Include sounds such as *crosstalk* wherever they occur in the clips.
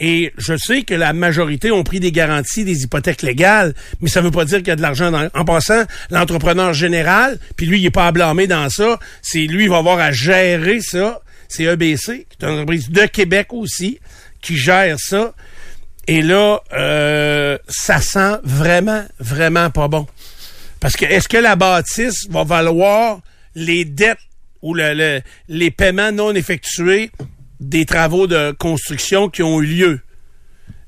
Et je sais que la majorité ont pris des garanties, des hypothèques légales, mais ça veut pas dire qu'il y a de l'argent dans... En passant, l'entrepreneur général, puis lui, il est pas à blâmer dans ça, c'est lui, il va avoir à gérer ça. C'est EBC, qui est une entreprise de Québec aussi, qui gère ça. Et là, euh, ça sent vraiment, vraiment pas bon. Parce que est-ce que la bâtisse va valoir les dettes ou le, les paiements non effectués? Des travaux de construction qui ont eu lieu?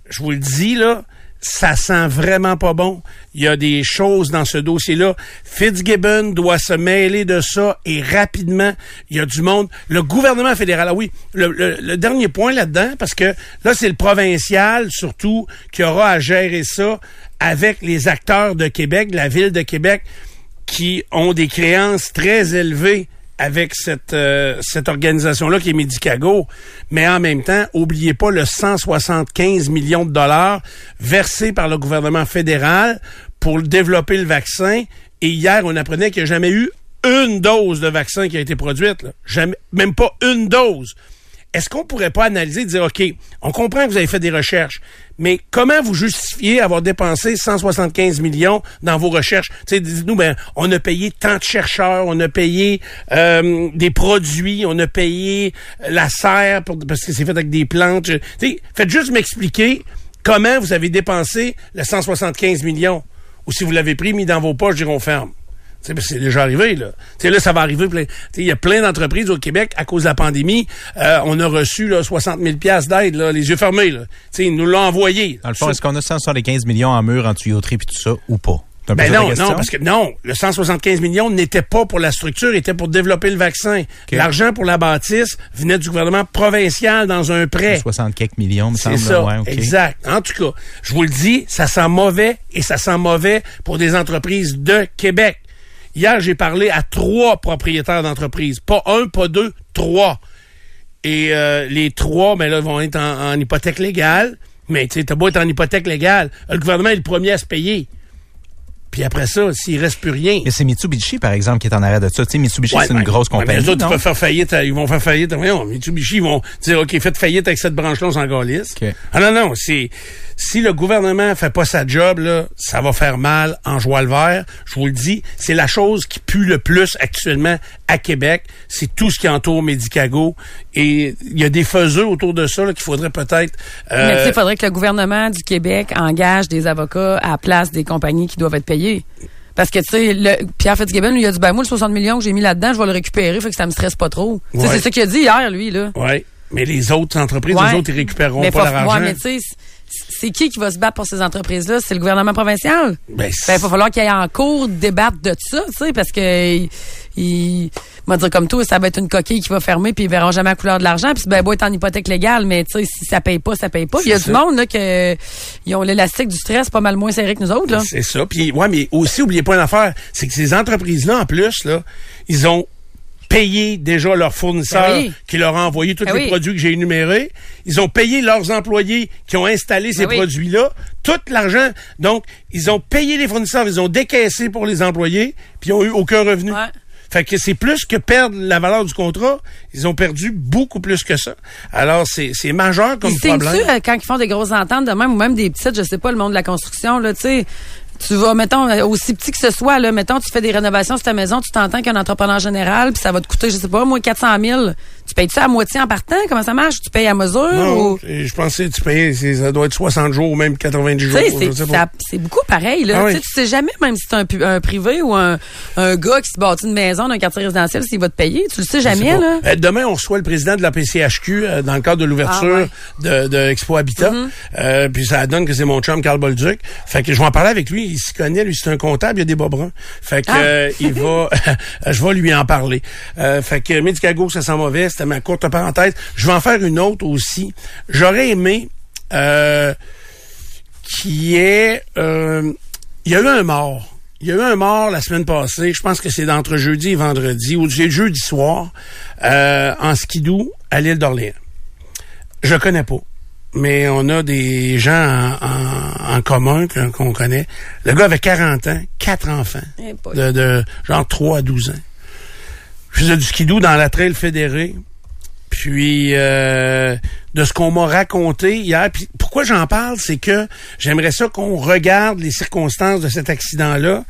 Je vous le dis, là, ça sent vraiment pas bon. Il y a des choses dans ce dossier-là. Fitzgibbon doit se mêler de ça et rapidement. Il y a du monde. Le gouvernement fédéral, ah oui, le, dernier point là-dedans, parce que là, c'est le provincial surtout qui aura à gérer ça avec les acteurs de Québec, la ville de Québec, qui ont des créances très élevées avec cette, euh, cette organisation-là qui est Medicago. Mais en même temps, oubliez pas le 175 millions de dollars versés par le gouvernement fédéral pour développer le vaccin. Et hier, on apprenait qu'il n'y a jamais eu une dose de vaccin qui a été produite. Même pas une dose est-ce qu'on pourrait pas analyser et dire, OK, on comprend que vous avez fait des recherches, mais comment vous justifiez avoir dépensé 175 millions dans vos recherches? Dites-nous, ben, on a payé tant de chercheurs, on a payé euh, des produits, on a payé la serre parce que c'est fait avec des plantes. Tu sais, faites juste m'expliquer comment vous avez dépensé les 175 millions. Ou si vous l'avez pris, mis dans vos poches, diront ferme. C'est déjà arrivé, là. T'sais, là, ça va arriver. Il y a plein d'entreprises au Québec, à cause de la pandémie, euh, on a reçu là, 60 000 d'aide, là, les yeux fermés. Là. T'sais, ils nous l'ont envoyé. Dans le fond, est-ce qu'on a 175 millions en mur, en tuyauterie et tout ça, ou pas? Ben non, non, parce que non, le 175 millions n'était pas pour la structure, était pour développer le vaccin. L'argent pour la bâtisse venait du gouvernement provincial dans un prêt. 60 quelques millions, me semble. C'est ça, exact. En tout cas, je vous le dis, ça sent mauvais et ça sent mauvais pour des entreprises de Québec. Hier, j'ai parlé à trois propriétaires d'entreprises. Pas un, pas deux, trois. Et euh, les trois, ben là, vont être en, hypothèque légale. Mais tu sais, t'as beau être en hypothèque légale. Le gouvernement est le premier à se payer. Puis après ça, s'il reste plus rien. Mais c'est Mitsubishi, par exemple, qui est en arrêt de ça. Tu sais, Mitsubishi, c'est une grosse compagnie. les autres, ils faire faillite. Ils vont faire faillite. Voyons, Mitsubishi, ils vont dire, OK, faites faillite avec cette branche-là, on s'en galisse. Ah non, non, c'est, si le gouvernement fait pas sa job, là, ça va faire mal en joie le vert. Je vous le dis, c'est la chose qui pue le plus actuellement à Québec. C'est tout ce qui entoure Medicago. Et il y a des faiseux autour de ça qu'il faudrait peut-être... Euh... Mais il faudrait que le gouvernement du Québec engage des avocats à la place des compagnies qui doivent être payées. Parce que, tu sais, Pierre Fitzgibbon, il a dit, ben, moi, le 60 millions que j'ai mis là-dedans, je vais le récupérer, fait que ça me stresse pas trop. C'est ça qu'il a dit hier, lui, là. Oui. Mais les autres entreprises, les autres, ils récupéreront pas leur argent. mais tu sais, c'est qui qui va se battre pour ces entreprises-là? C'est le gouvernement provincial? Ben, ben il va falloir qu'il y ait en cours débattre de ça, tu sais, parce que il, va dire comme tout, ça va être une coquille qui va fermer puis ils verront jamais la couleur de l'argent puis ben beau être en hypothèque légale mais tu sais si ça paye pas ça paye pas. Il y a du monde là que ils ont l'élastique du stress pas mal moins serré que nous autres là. C'est ça puis ouais mais aussi oubliez pas une affaire, c'est que ces entreprises là en plus là, ils ont payé déjà leurs fournisseurs ben qui leur ont envoyé tous ben les produits que j'ai énumérés. Ils ont payé leurs employés qui ont installé ces ben produits-là. Tout l'argent. Donc, ils ont payé les fournisseurs, ils ont décaissé pour les employés, puis ils n'ont eu aucun revenu. Fait que c'est plus que perdre la valeur du contrat. Ils ont perdu beaucoup plus que ça. Alors, c'est, c'est majeur comme problème. Tu euh, quand ils font des grosses ententes de même, ou même des petites, je sais pas, le monde de la construction, là, tu sais, tu vas, mettons, euh, aussi petit que ce soit, là, mettons, tu fais des rénovations sur ta maison, tu t'entends qu'un entrepreneur général, puis ça va te coûter, je sais pas, moi, 400 000. Tu payes ça à moitié en partant? Comment ça marche? Tu payes à mesure? Non, je pensais que tu payes, ça doit être 60 jours ou même 90 jours. C'est beaucoup pareil. Là. Ah tu sais jamais, même si c'est un, un, privé ou un, un gars qui se bâtit une maison d'un quartier résidentiel, s'il va te payer. Tu le sais jamais. Là. Euh, demain, on reçoit le président de la PCHQ euh, dans le cadre de l'ouverture ah, de, de, Expo Habitat. Mm-hmm. euh, puis ça donne que c'est mon chum, Carl Bolduc. Fait que je vais en parler avec lui. Il s'y connaît. Lui, c'est un comptable. Il a des bas bruns. Fait que ah. euh, il va... *laughs* je vais lui en parler. fait que Medicago, ça sent mauvais c'était ma courte parenthèse. Je vais en faire une autre aussi. J'aurais aimé euh, qui est... Euh, il y a eu un mort. Il y a eu un mort la semaine passée. Je pense que c'est d'entre jeudi et vendredi, ou c'est jeudi soir, euh, en skidou à l'île d'Orléans. Je connais pas mais on a des gens en, commun qu'on connaît. Le gars avait 40 ans, quatre enfants, eh de, de, genre 3 à 12 ans. Je faisais du skidoo dans la trail fédérée. Puis euh, de ce qu'on m'a raconté hier. Puis pourquoi j'en parle, c'est que j'aimerais ça qu'on regarde les circonstances de cet accident-là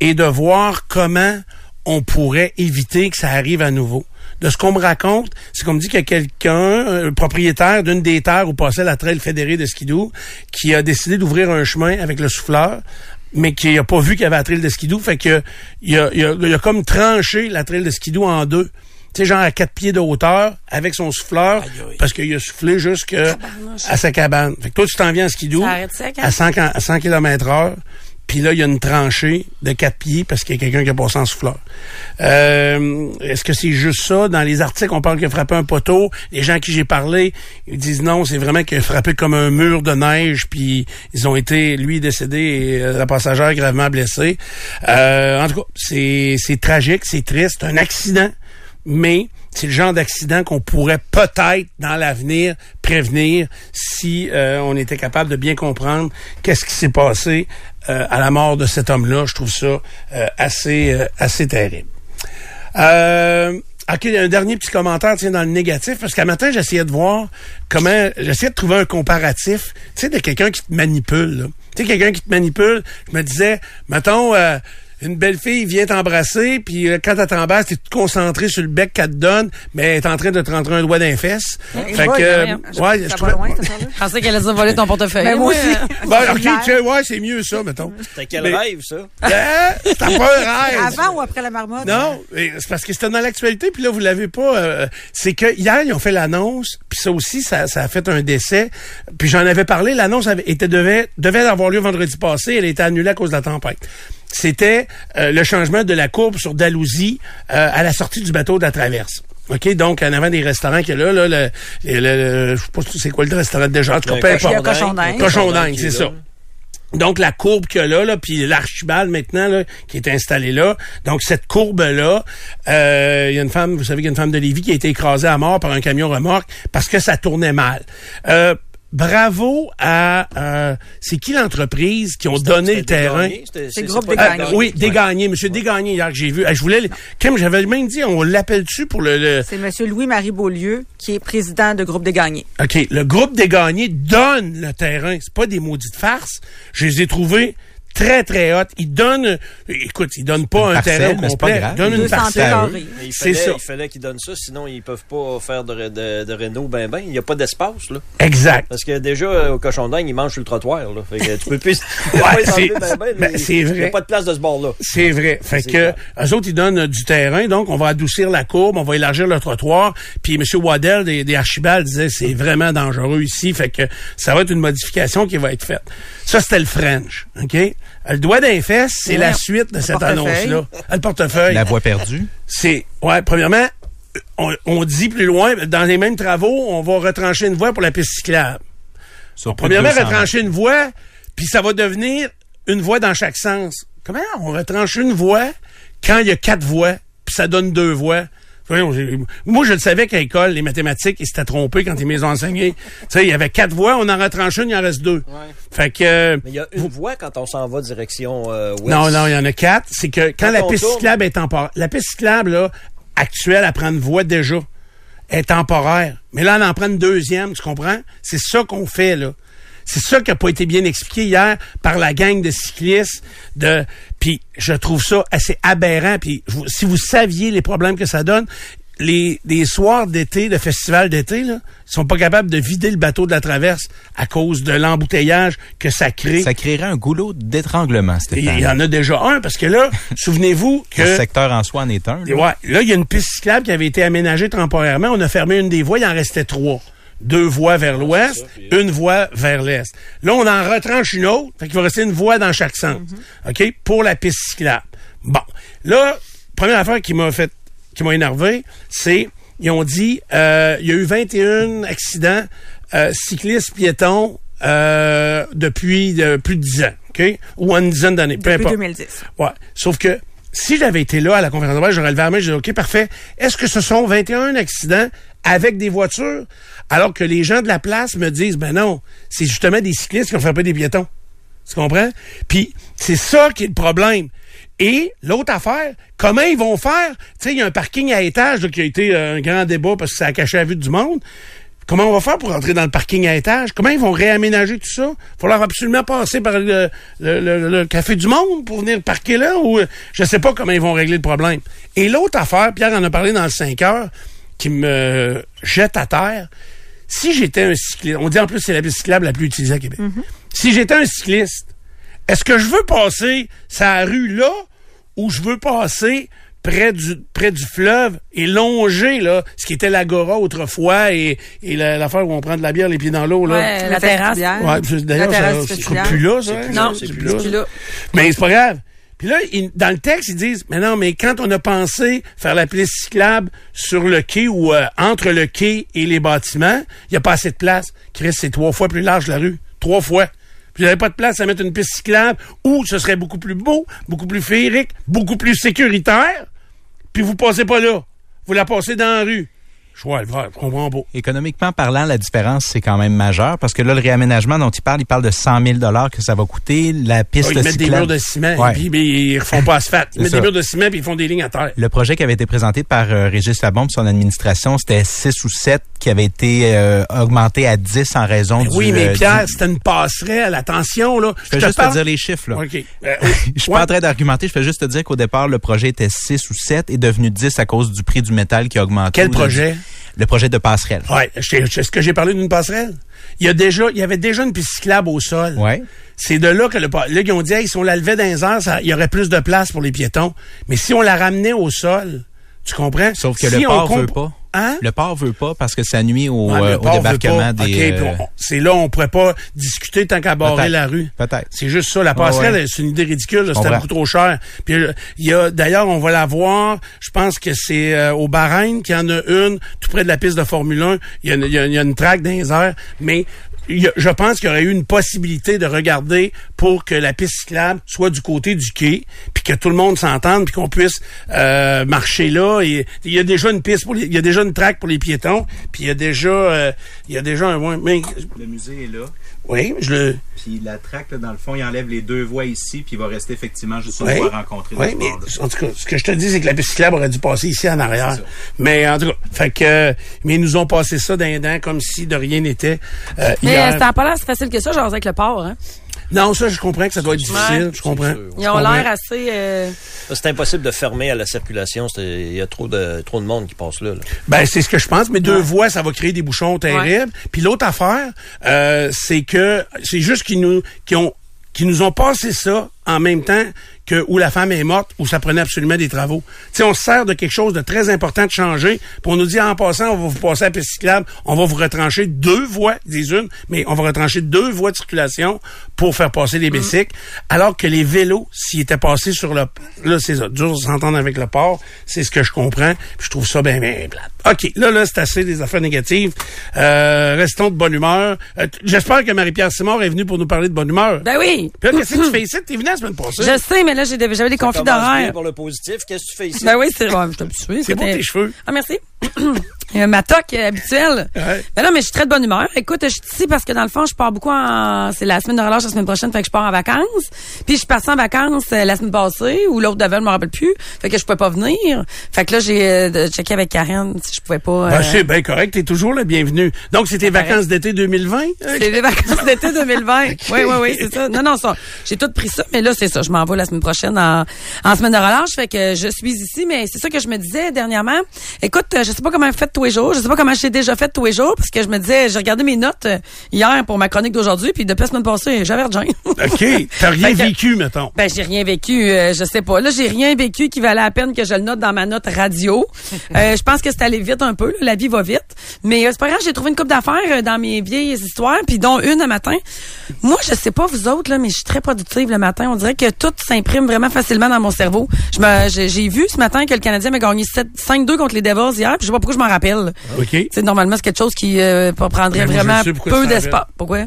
et de voir comment on pourrait éviter que ça arrive à nouveau. De ce qu'on me raconte, c'est qu'on me dit qu'il y a quelqu'un, un propriétaire d'une des terres où passait la trail fédérée de qui a décidé d'ouvrir un chemin avec le souffleur mais qui a pas vu qu'il y avait la trail de skidoo, fait que il a, il a, comme tranché la trail de skidoo en deux sais, genre à quatre pieds de hauteur, avec son souffleur, parce qu'il a soufflé jusqu'à sa cabane. Fait que toi, tu t'en viens à skidoo, à 100, à 100 km heure, puis là, il y a une tranchée de quatre pieds parce qu'il y a quelqu'un qui a passé en souffleur. Euh, Est-ce que c'est juste ça? Dans les articles, on parle qu'il a frappé un poteau. Les gens à qui j'ai parlé, ils disent non, c'est vraiment qu'il a frappé comme un mur de neige, puis ils ont été, lui, décédé et euh, la passagère gravement blessée. Euh, en tout cas, c'est tragique, c'est triste, un accident mais c'est le genre d'accident qu'on pourrait peut-être dans l'avenir prévenir si euh, on était capable de bien comprendre qu'est-ce qui s'est passé euh, à la mort de cet homme-là. Je trouve ça euh, assez assez terrible. OK, un dernier petit commentaire tiens, dans le négatif, parce qu'à matin, j'essayais de voir comment. J'essayais de trouver un comparatif, tu sais, de quelqu'un qui te manipule. Tu sais, quelqu'un qui te manipule, je me disais, mettons, une belle fille vient t'embrasser, puis euh, quand elle t'embrasse, t'es tout concentré sur le bec qu'elle te donne, mais elle est en train de te rentrer un doigt d'un fesse. fait que, euh, ouais, je trouvais... Je pensais qu'elle allait voler ton portefeuille. Mais ben, moi aussi. *laughs* ben, ok, ouais, c'est mieux ça, mettons. C'était quel rêve, ça? C'était pas un rêve. Avant ou après la marmotte? Non, c'est parce que c'était dans l'actualité, puis là, vous l'avez pas. Euh, c'est que hier, ils ont fait l'annonce, puis ça aussi, ça, ça a fait un décès. Puis j'en avais parlé, l'annonce était devait, devait avoir lieu vendredi passé, elle a été annulée à cause de la tempête c'était euh, le changement de la courbe sur Dalhousie euh, à la sortie du bateau de la traverse. OK, donc en avant des restaurants qui est là, là, le, le, je sais pas c'est quoi le restaurant déjà, en tout cas, peu importe. Cochon d'Inde. Cochon d'Inde, c'est ça. Donc la courbe qu'il y a là, là puis l'archibald maintenant là, qui est installé là. Donc cette courbe là, euh, il y a une femme, vous savez qu'il y a une femme de Lévis qui a été écrasée à mort par un camion remorque parce que ça tournait mal. Euh, bravo à euh, c'est qui l'entreprise qui ont donné le terrain? C'est le groupe Dégagné. Euh, oui, Dégagné, monsieur Dégagné hier que j'ai vu. je voulais comme j'avais même dit on l'appelle dessus pour le, C'est monsieur Louis-Marie Beaulieu qui est président de groupe Dégagné. OK, le groupe Dégagné donne le terrain, c'est pas des maudites farces. Je les ai trouvés très, très haute. Il donne, écoute, il donne pas un terrain complet. Il donne une parcelle. C'est ça. Il fallait qu'il donne ça, sinon ils peuvent pas faire de, de, de réno ben ben. Il n'y a pas d'espace, là. Exact. Parce que déjà, euh, au cochon dingue, ils mangent sur le trottoir, là. Fait que tu peux plus. *laughs* ouais, c'est ben ben, ben vrai. Il n'y a pas de place de ce bord-là. C'est vrai. Fait que, eux autres, ils donnent du terrain, donc on va adoucir la courbe, on va élargir le trottoir. Puis M. Waddell des, des Archibald disait c'est vraiment dangereux ici. Fait que ça va être une modification qui va être faite. Ça, c'était le French. OK? Le doigt d'un fesse, c'est la suite de cette annonce-là. Le portefeuille. La voie perdue. C'est, ouais, premièrement, on, dit plus loin, dans les mêmes travaux, on va retrancher une voie pour la piste cyclable. premièrement, retrancher une voie, puis ça va devenir une voie dans chaque sens. Comment on retranche une voie quand il y a quatre voies, puis ça donne deux voies? Moi, je le savais qu'à l'école, les mathématiques, ils s'étaient trompés quand ils m'ont enseigné. tu sais, il y avait quatre voies, on en retranche une, il en reste deux. Fait que... Euh, Mais il y a une voie quand on s'en va direction euh, ouest. Non, non, il y en a quatre. C'est que quand, la piste cyclable est temporaire... La piste cyclable, là, actuelle, elle prend une voie déjà. Elle est temporaire. Mais là, on en prend une deuxième, tu comprends? C'est ça qu'on fait, là. C'est ça qui a pas été bien expliqué hier par la gang de cyclistes. De, puis je trouve ça assez aberrant. Puis si vous saviez les problèmes que ça donne, les, les soirs d'été, de festival d'été, là, ils sont pas capables de vider le bateau de la traverse à cause de l'embouteillage que ça crée. Ça créerait un goulot d'étranglement, Stéphane. Il y en a déjà un, parce que là, *laughs* souvenez-vous que... Le secteur en soi en est un. Là. Ouais, là, il y a une piste cyclable qui avait été aménagée temporairement. On a fermé une des voies, il en restait trois deux voies vers l'ouest, une voie vers l'est. Là, on en retranche une autre, fait qu'il va rester une voie dans chaque sens. Mhm. OK? Pour la piste cyclable. Bon. Là, première affaire qui m'a fait, qui m'a énervé, c'est, ils ont dit, euh, il y a eu 21 accidents euh, cyclistes piétons euh, depuis plus de 10 ans, OK? Ou une dizaine d'années, peu importe. 2010. Ouais. Sauf que si j'avais été là à la conférence de presse, j'aurais levé la main, j'ai dit, OK, parfait. Est-ce que ce sont 21 accidents avec des voitures, alors que les gens de la place me disent, ben non, c'est justement des cyclistes qui ont frappé des piétons. Tu comprends? Puis c'est ça qui est le problème. Et l'autre affaire, comment ils vont faire? Tu sais, il y a un parking à étage là, qui a été euh, un grand débat parce que ça a caché la vue du monde. Comment on va faire pour entrer dans le parking à étage? Comment ils vont réaménager tout ça? Il falloir absolument passer par le, le- le- le Café du Monde pour venir parquer là ou euh, je sais pas comment ils vont régler le problème. Et l'autre affaire, Pierre en a parlé dans le 5 heures, qui me jette à terre. Si j'étais un cycliste, on dit en plus que c'est la piste cyclable la plus utilisée à Québec. Si j'étais un cycliste, est-ce que je veux passer sa rue là ou je veux passer près du près du fleuve et longer là ce qui était l'agora autrefois et, et la- l'affaire où on prend de la bière les pieds dans l'eau là? Ouais, la La terrasse. Ouais, d'ailleurs, ça- c'est festival. plus là, ça. C'est hein? plus Non, c'est plus plus là. Mais c'est pas grave. Puis là, dans le texte, ils disent, mais non, mais quand on a pensé faire la piste cyclable sur le quai ou euh, entre le quai et les bâtiments, il n'y a pas assez de place. Chris, c'est trois fois plus large la rue. Trois fois. Puis il pas de place à mettre une piste cyclable où ce serait beaucoup plus beau, beaucoup plus féerique, beaucoup plus sécuritaire. Puis vous passez pas là. Vous la passez dans la rue. Je vois le voir, je comprends pas. Économiquement parlant, la différence, c'est quand même majeur parce que là, le réaménagement dont il parle, il parle de 100 000 que ça va coûter. La piste Ah, ils mettent des cyclable- murs de ciment, Ouais. puis mais ils *laughs* refont pas asphalte. Ils mettent ça. des murs de ciment, puis ils font des lignes à terre. Le projet qui avait été présenté par euh, Régis Labombe, son administration, c'était 6 ou 7 qui avait été euh, augmenté à 10 en raison du... Oui, mais euh, Pierre, du- c'était une passerelle. Attention, là. Je fais juste te dire les chiffres, là. OK. *laughs* Euh, Je suis ouais. pas en train d'argumenter, je fais juste te dire qu'au départ, le projet était 6 ou 7 et devenu 10 à cause du prix du métal qui a augmenté. Quel projet? Le projet de passerelle. Ouais, est-ce que j'ai parlé d'une passerelle? Il y a déjà, il y avait déjà une piste cyclable au sol. Ouais. C'est de là que le, là, ils ont dit, hey, si on la levait dans les airs, ça- il y aurait plus de place pour les piétons. Mais si on la ramenait au sol, tu comprends? Sauf que Si le port veut pas. Hein? Le port veut pas parce que ça nuit au, Ouais, euh, au débarquement des... OK, puis euh, c'est là, on pourrait pas discuter tant qu'à barrer la rue. Peut-être. C'est juste ça. La passerelle, ouais. c'est une idée ridicule. C'était beaucoup trop cher. Puis euh, il y a, d'ailleurs, on va la voir. Je pense que c'est euh, au Bahreïn qu'il y en a une, tout près de la piste de Formule 1. Il y a, une- il y a- il y a une traque dans les airs. Mais je pense qu'il y aurait eu une possibilité de regarder pour que la piste cyclable soit du côté du quai, puis que tout le monde s'entende, puis qu'on puisse euh, marcher là. Il y a déjà une piste pour les, il y a déjà une traque pour les piétons, puis il y a déjà, euh, y a déjà un, mais, Le musée est là. Oui, je le, Puis la traque, dans le fond, il enlève les deux voies ici, puis il va rester effectivement juste Oui. une voie rencontrée. Oui, mais en tout cas, ce que je te dis, c'est que la piste cyclable aurait dû passer ici en arrière. Mais en tout cas, fait que, mais ils nous ont passé ça d'un dent comme si de rien n'était. euh, Mais n'a pas l'air si facile que ça, genre avec le port. Hein? Non, ça, je comprends que ça doit être difficile. Ouais. Je comprends. Ils Je ont l'air assez... euh, C'est impossible de fermer à la circulation. c'est- Il y a trop de, trop de monde qui passe là. là. Ben, c'est ce que je pense, mais deux voies, ça va créer des bouchons terribles. Puis l'autre affaire, euh, c'est que c'est juste qu'ils nous, qu'ils ont, qu'ils nous ont passé ça en même temps que où la femme est morte, où ça prenait absolument des travaux. Tu sais, on se sert de quelque chose de très important de changer, puis on nous dit en passant, on va vous passer à la piste cyclable, on va vous retrancher deux voies, des unes, mais on va retrancher deux voies de circulation pour faire passer les bicycles, alors que les vélos, s'ils étaient passés sur le... Là, c'est ça, dur de s'entendre avec le port, c'est ce que je comprends, puis je trouve ça bien, bien plate. OK, là, là, c'est assez des affaires négatives. Euh, restons de bonne humeur. Euh, J'espère que Marie-Pierre Simard est venue pour nous parler de bonne humeur. Ben oui. Puis là, qu'est-ce que tu fais *laughs* ici? T'es venu la semaine passée. Je sais, mais là, des- j'avais des conflits d'horaire. pour le positif. Qu'est-ce que tu fais ici? Ben oui, c'est ouais, je. C'est beau tes cheveux. Ah, merci. *clears throat* Euh, Ma toque euh, habituelle. Ouais. Ben non, mais je suis très de bonne humeur. Écoute, je suis ici parce que dans le fond, je pars beaucoup en... C'est la semaine de relâche la semaine prochaine, fait que je pars en vacances. Puis je suis partie en vacances euh, la semaine passée, ou l'autre d'avant, je me rappelle plus. Fait que je pouvais pas venir. Fait que là, j'ai euh, checké avec Karen si je pouvais pas... Ben, c'est bien correct, t'es toujours le bienvenu. Donc, c'était correct. vacances d'été 2020? C'est les vacances d'été 2020. *laughs* Oui, oui, oui, c'est ça. Non, non, ça, j'ai tout pris ça, mais là, c'est ça. Je m'en vais la semaine prochaine en, en semaine de relâche. Fait que je suis ici, mais c'est ça que je me disais dernièrement. Écoute, euh, je sais pas comment je fais tous les jours. Je sais pas comment j'ai déjà fait tous les jours, parce que je me disais, j'ai regardé mes notes euh, hier pour ma chronique d'aujourd'hui, puis depuis la semaine passée, j'avais rien. *laughs* OK. T'as rien que- vécu, mettons. Ben j'ai rien vécu, euh, je sais pas. Là j'ai rien vécu qui valait la peine que je le note dans ma note radio. *laughs* Euh, je pense que c'est allé vite un peu, là. la vie va vite. Mais euh, c'est pas grave, j'ai trouvé une coupe d'affaires dans mes vieilles histoires, puis dont une un matin. Moi je sais pas vous autres là, mais je suis très productive le matin. On dirait que tout s'imprime vraiment facilement dans mon cerveau. J'ai vu ce matin que le Canadien m'a gagné 7 5-2 contre les Devils hier, puis je sais pas pourquoi je m'en rappelle. OK. C'est normalement c'est quelque chose qui euh, prendrait Ben, vraiment peu d'espace. Pourquoi?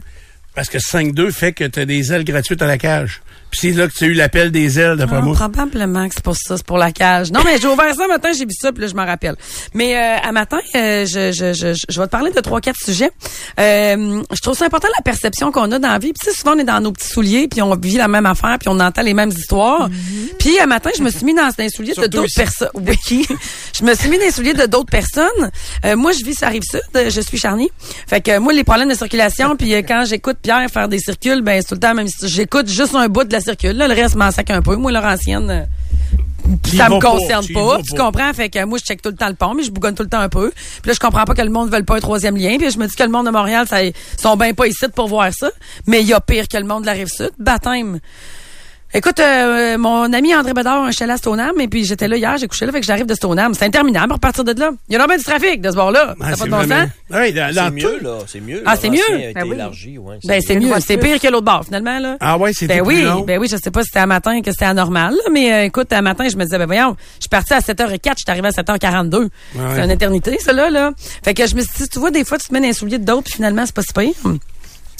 Parce que 5-2 fait que tu as des ailes gratuites à la cage. Puis c'est là que tu as eu l'appel des ailes, d'après Ah, moi. Probablement que c'est pour ça, c'est pour la cage. Non, mais j'ai ouvert ça matin, j'ai vu ça, puis là, je m'en rappelle. Mais euh, à matin, euh, je, je, je, je vais te parler de trois, quatre sujets. Euh, je trouve ça important la perception qu'on a dans la vie. Puis souvent, on est dans nos petits souliers, puis on vit la même affaire, puis on entend les mêmes histoires. Puis à matin, je me suis mis dans les souliers de d'autres personnes. Oui. *laughs* je me suis mis dans les souliers de d'autres personnes. Euh, moi, je vis sur la rive sud, je suis Charny. Fait que moi, les problèmes de circulation, puis euh, quand j'écoute Pierre faire des circules, ben c'est tout le temps même. J'écoute juste un bout de la circule. Là, le reste m'en sac un peu. Moi, Laurentienne. euh, Tu y ça me pas, concerne pas, tu comprends? Fait que moi, je check tout le temps le pont, mais je bougonne tout le temps un peu. Puis là, je comprends pas que le monde ne veut pas un troisième lien. Puis je me dis que le monde de Montréal, ça, ils sont bien pas ici pour voir ça. Mais il y a pire que le monde de la Rive-Sud. Baptême. Écoute, euh, mon ami André Bédard a un chalet à Stoneham, et puis j'étais là hier, j'ai couché là, fait que j'arrive de Stoneham. C'est interminable pour partir de là. Il y a normalement du trafic de ce bord-là. Ah, ça c'est pas de bon sens? Oui, dans, dans C'est tout. mieux, là. C'est mieux. Ah, c'est mieux? Ben oui. élargi, ouais. Ben, c'est mieux. C'est pire que l'autre bord, finalement, là. Ah ouais, c'était Ben plus oui, long. ben oui, je sais pas si c'était à matin que c'était anormal, là, mais euh, écoute, à matin, je me disais, ben voyons, je suis partie à 7h04, je suis arrivée à 7h42. C'est une éternité, ça, là, là. Fait que je me suis dit, tu vois, des fois, tu te mets dans les souliers d'autres, puis finalement, c'est pas si pire.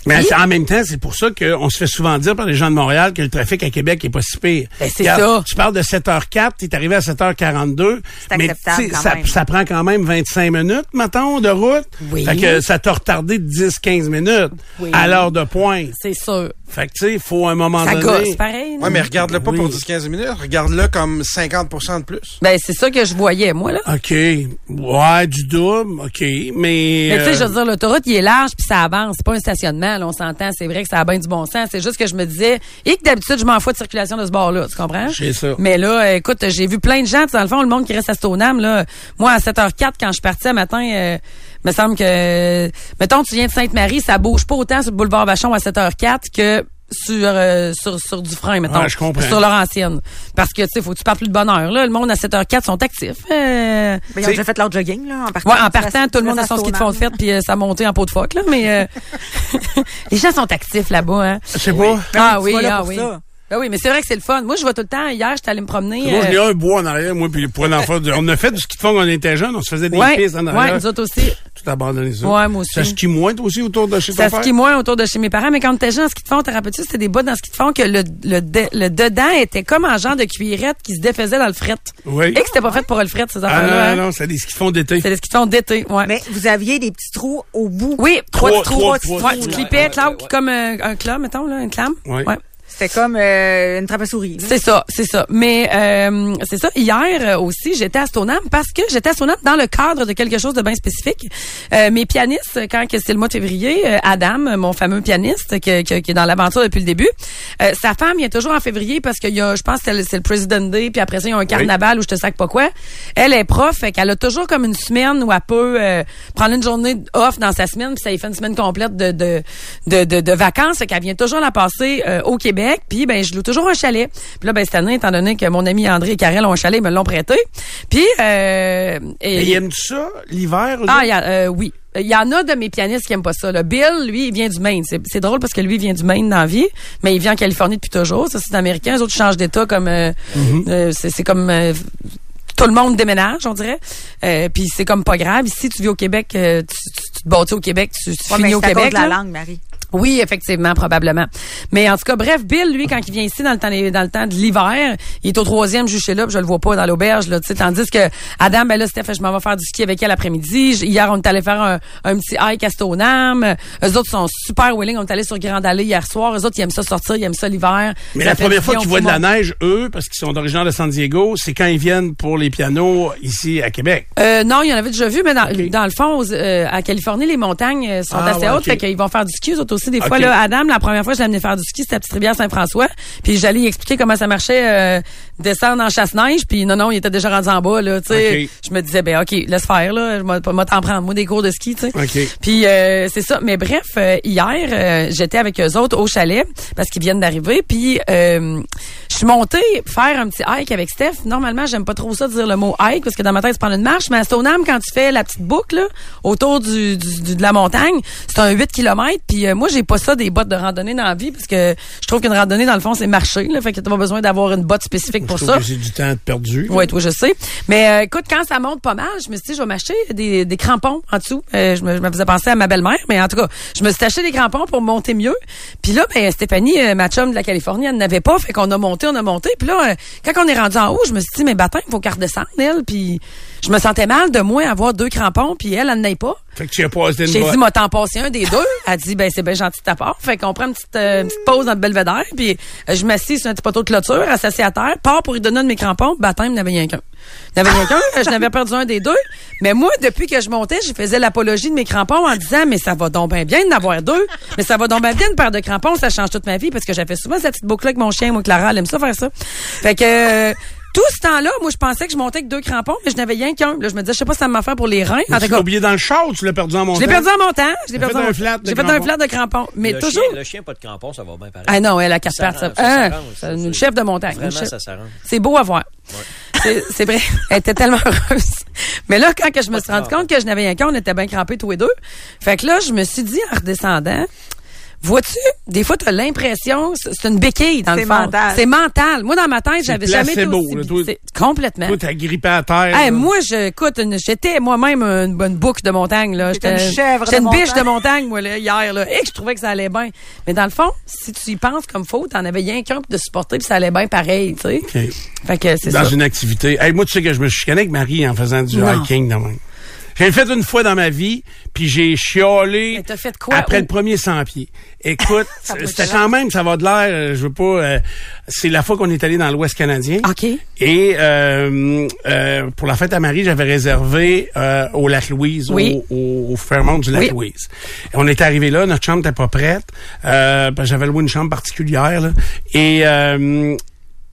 Mais en même temps, c'est pour ça qu'on se fait souvent dire par les gens de Montréal que le trafic à Québec est pas si pire. Ben, c'est ça. Tu parles de 7h04, tu es arrivé à 7h42. C'est mais quand ça, même. ça prend quand même 25 minutes, mettons, de route. Oui. Fait que ça t'a retardé de 10-15 minutes Oui. à l'heure de pointe. C'est sûr. Fait que tu sais, il faut à un moment Ça donné... gosse, pareil. Ouais, mais regarde-le pas Oui. pour 10-15 minutes. Regarde-le comme 50% de plus. Ben, c'est ça que je voyais, moi, là. OK. Ouais, du double, OK. Mais... Mais tu sais, euh, je veux dire, l'autoroute, il est large puis ça avance. C'est pas un stationnement, là, on s'entend. C'est vrai que ça a bien du bon sens. C'est juste que je me disais, et que d'habitude, je m'en fous de circulation de ce bord-là. Tu comprends? C'est ça. Mais là, euh, écoute, j'ai vu plein de gens, tu sais, dans le fond, le monde qui reste à Stoneham, là. Moi, à 7h04, quand je un matin, euh, me semble que, mettons, tu viens de Sainte-Marie, ça bouge pas autant sur le boulevard Vachon à 7h04 que sur, euh, sur, sur du frein, mettons. Ouais, je comprends. Sur Laurentienne. Parce que, tu sais, faut que tu partes plus de bonne heure, là. Le monde à 7h04 sont actifs. Euh, Ben, ils ont déjà fait leur jogging, là, en partant. Ouais, en partant, tout le monde a son ski de fond de fête, puis euh, ça a monté en pot de phoque, là, mais euh, *laughs* *laughs* les gens sont actifs là-bas, hein. Je sais pas. Ah oui, ah oui. ça. Ben oui, mais c'est vrai que c'est le fun. Moi, je vais tout le temps. Hier, j'étais allée me promener. Moi, euh, j'ai un bois en arrière, moi, puis pour en faire. du- On a fait du ski de fond quand on était jeunes, on se faisait des ouais, pistes en ouais, arrière. nous autres aussi. Tout abandonné ça. Ouais, moi aussi. Ça skie moins, toi aussi, autour de chez Ça ton père? skie moins autour de chez mes parents, mais quand on était jeune en ski de fond, t'as rappelles-tu, c'était des bas dans le ski de fond que le, le, de- le dedans était comme en genre de cuirette qui se défaisait dans le fret. Oui. Et que c'était pas fait pour le fret, ces Ah affaires-là. non, hein? non, non, c'est des skis de fond d'été. C'est des skis de fond d'été, ouais. Mais vous aviez des petits trous au bout? oui, trois, Trois- petits trous. trois- Ouais, trois tu trous, clippais, ouais, ouais, ouais. comme un, un clam, mettons, là, une clame. Ouais. C'était comme euh, une trappe à souris. C'est ça, c'est ça. Mais euh, c'est ça. Hier euh, aussi, j'étais à Stoneham parce que j'étais à Stoneham dans le cadre de quelque chose de bien spécifique. Euh, mes pianistes, quand que c'est le mois de février, euh, Adam, mon fameux pianiste que- que- qui est dans l'aventure depuis le début, euh, sa femme vient toujours en février parce qu'il y a, je pense, que c'est le, c'est le President Day, puis après ça, il y a un carnaval où je te sac pas quoi. Elle est prof, fait qu'elle a toujours comme une semaine où elle peut euh, prendre une journée off dans sa semaine, puis ça lui fait une semaine complète de de de, de, de vacances, fait qu'elle vient toujours la passer euh, au Québec, puis ben je loue toujours un chalet. Puis là ben cette année, étant donné que mon ami André et Karel ont un chalet, ils me l'ont prêté. Puis euh, et- Mais ils aiment ça, l'hiver? ah, y a, euh, oui. Il y en a de mes pianistes qui aiment pas ça. Là. Bill, lui, il vient du Maine. C'est, c'est drôle parce que lui, il vient du Maine dans la vie, mais il vit en Californie depuis toujours. Ça, c'est américain. Les autres changent d'état comme... euh, euh, c'est, c'est comme... euh, tout le monde déménage, on dirait. Euh, Puis c'est comme pas grave. Ici, tu vis au Québec, euh, tu, tu, tu te bâtis au Québec, tu, tu Ouais, finis mais au c'est Québec. de la langue, Marie. Oui, effectivement, probablement. Mais en tout cas, bref, Bill, lui, quand il vient ici dans le temps, dans le temps de l'hiver, il est au troisième juché là, puis je le vois pas dans l'auberge, là, tu sais. Tandis que Adam, ben là, Steph, je m'en vais faire du ski avec elle l'après-midi. Hier, on est allé faire un, un petit hike à Stoneham. Eux autres sont super willing. On est allé sur Grande Allée hier soir. Eux autres, ils aiment ça sortir, ils aiment ça l'hiver. Mais la première fois qu'ils voient de la neige, eux, parce qu'ils sont originaires de San Diego, c'est quand ils viennent pour les pianos ici à Québec. Euh, non, il y en avait déjà vu, mais dans, le fond, aux- euh, à Californie, les montagnes euh, sont Ah, assez ouais, hautes, ok. fait qu'ils vont faire du ski, eux autres aussi. Des fois, là, Adam, la première fois que je l'ai amené faire du ski, c'était à Petite Rivière Saint-François. Puis j'allais lui expliquer comment ça marchait, euh, descendre en chasse-neige. Puis non, non, il était déjà rendu en bas, là, tu sais. Ok. Je me disais, ben OK, laisse faire, là. Je vais t'en prendre, moi, des cours de ski, tu sais. OK. Puis euh, c'est ça. Mais bref, euh, hier, euh, j'étais avec eux autres au chalet parce qu'ils viennent d'arriver. Puis euh, Je suis montée faire un petit hike avec Steph. Normalement, j'aime pas trop ça dire le mot hike parce que dans ma tête, c'est prendre une marche. Mais à Stoneham, quand tu fais la petite boucle là, autour du, du- du- de la montagne, c'est un 8 km. Puis euh, moi, j'ai pas ça des bottes de randonnée dans la vie parce que je trouve qu'une randonnée, dans le fond, c'est marcher. Là, fait que t'as pas besoin d'avoir une botte spécifique pour ça. c'est du temps perdu. Oui, toi, je sais. Mais euh, écoute, quand ça monte pas mal, je me suis dit, je vais m'acheter des, des crampons en dessous. Euh, je, me, je me faisais penser à ma belle-mère, mais en tout cas, je me suis acheté des crampons pour monter mieux. Puis là, ben, Stéphanie, euh, ma chum de la Californie, elle n'avait pas, fait qu'on a monté, on a monté. Puis là, quand on est rendu en haut, je me suis dit, mais baptême, il faut qu'elle redescende, elle. Puis je me sentais mal de moins avoir deux crampons, puis elle, elle n'en pas. Fait que tu as passé une J'ai dit, m'a t'en passer un des deux. Elle dit, ben c'est bien gentil de ta. Fait qu'on prend une petite, euh, une petite pause dans le belvédère, puis euh, je m'assis sur un petit poteau de clôture, s'assied à terre, part pour lui donner un de mes crampons, baptême, il n'avait rien qu'un. Il n'avait rien qu'un, je n'avais perdu un des deux. Mais moi, depuis que je montais, je faisais l'apologie de mes crampons en disant, mais ça va donc bien bien d'en avoir deux. Mais ça va donc bien bien une paire de crampons, ça change toute ma vie, parce que j'avais souvent cette petite boucle-là avec mon chien, moi, Clara, elle aime ça faire ça. Fait que, euh, tout ce temps-là, moi, je pensais que je montais avec deux crampons, mais je n'avais rien qu'un. Là, je me disais, je sais pas si ça m'a fait pour les reins. En Tu l'as oublié dans le char ou tu l'as perdu en montant? je l'ai perdu en montant. Je l'ai T'as perdu fait en un flat de J'ai fait un crampons. flat de crampons. Mais le toujours. Chien, le chien, pas de crampon, ça va bien pareil. Ah non, elle a quatre Ça pattes. Ça, s'arrange, ça Hein? une chef de montagne. Vraiment, chef- ça s'arrange. C'est beau à voir. C'est- C'est vrai. Elle était tellement heureuse. Mais là, quand que je me suis rendu compte que je n'avais rien qu'un, on était bien crampés tous les deux. Fait que là, je me suis dit en redescendant, vois-tu, des fois, tu as l'impression, c'est c'est une béquille dans le C'est fond. mental. C'est mental. Moi, dans ma tête, j'avais jamais été aussi... là, toi. c'est- Complètement. Toi, t'as grippé à terre. Hey, moi, je, écoute, une- j'étais moi-même une bonne boucle de montagne, là. Une chèvre J'étais de une biche de montagne, moi, là, hier, là. Et que je trouvais que ça allait bien. Mais dans le fond, si tu y penses comme faut, t'en avais rien qu'un pour te supporter puis ça allait bien pareil, tu sais. OK. Fait que c'est Dans ça. une activité. Hey, moi, tu sais que je me suis chicané avec Marie en faisant du Non. hiking de même. J'ai fait une fois dans ma vie, puis j'ai chiolé fait quoi? après le premier 100 pieds. Écoute, *laughs* c'était quand même, ça va de l'air, euh, je veux pas... euh, c'est la fois qu'on est allé dans l'Ouest canadien. OK. Et euh, euh, pour la fête à Marie, j'avais réservé euh, au lac Louise, Oui. au, au, Fairmont du lac Oui. Louise. Et on est arrivé là, notre chambre n'était pas prête. Euh, j'avais loué une chambre particulière. là. Et euh,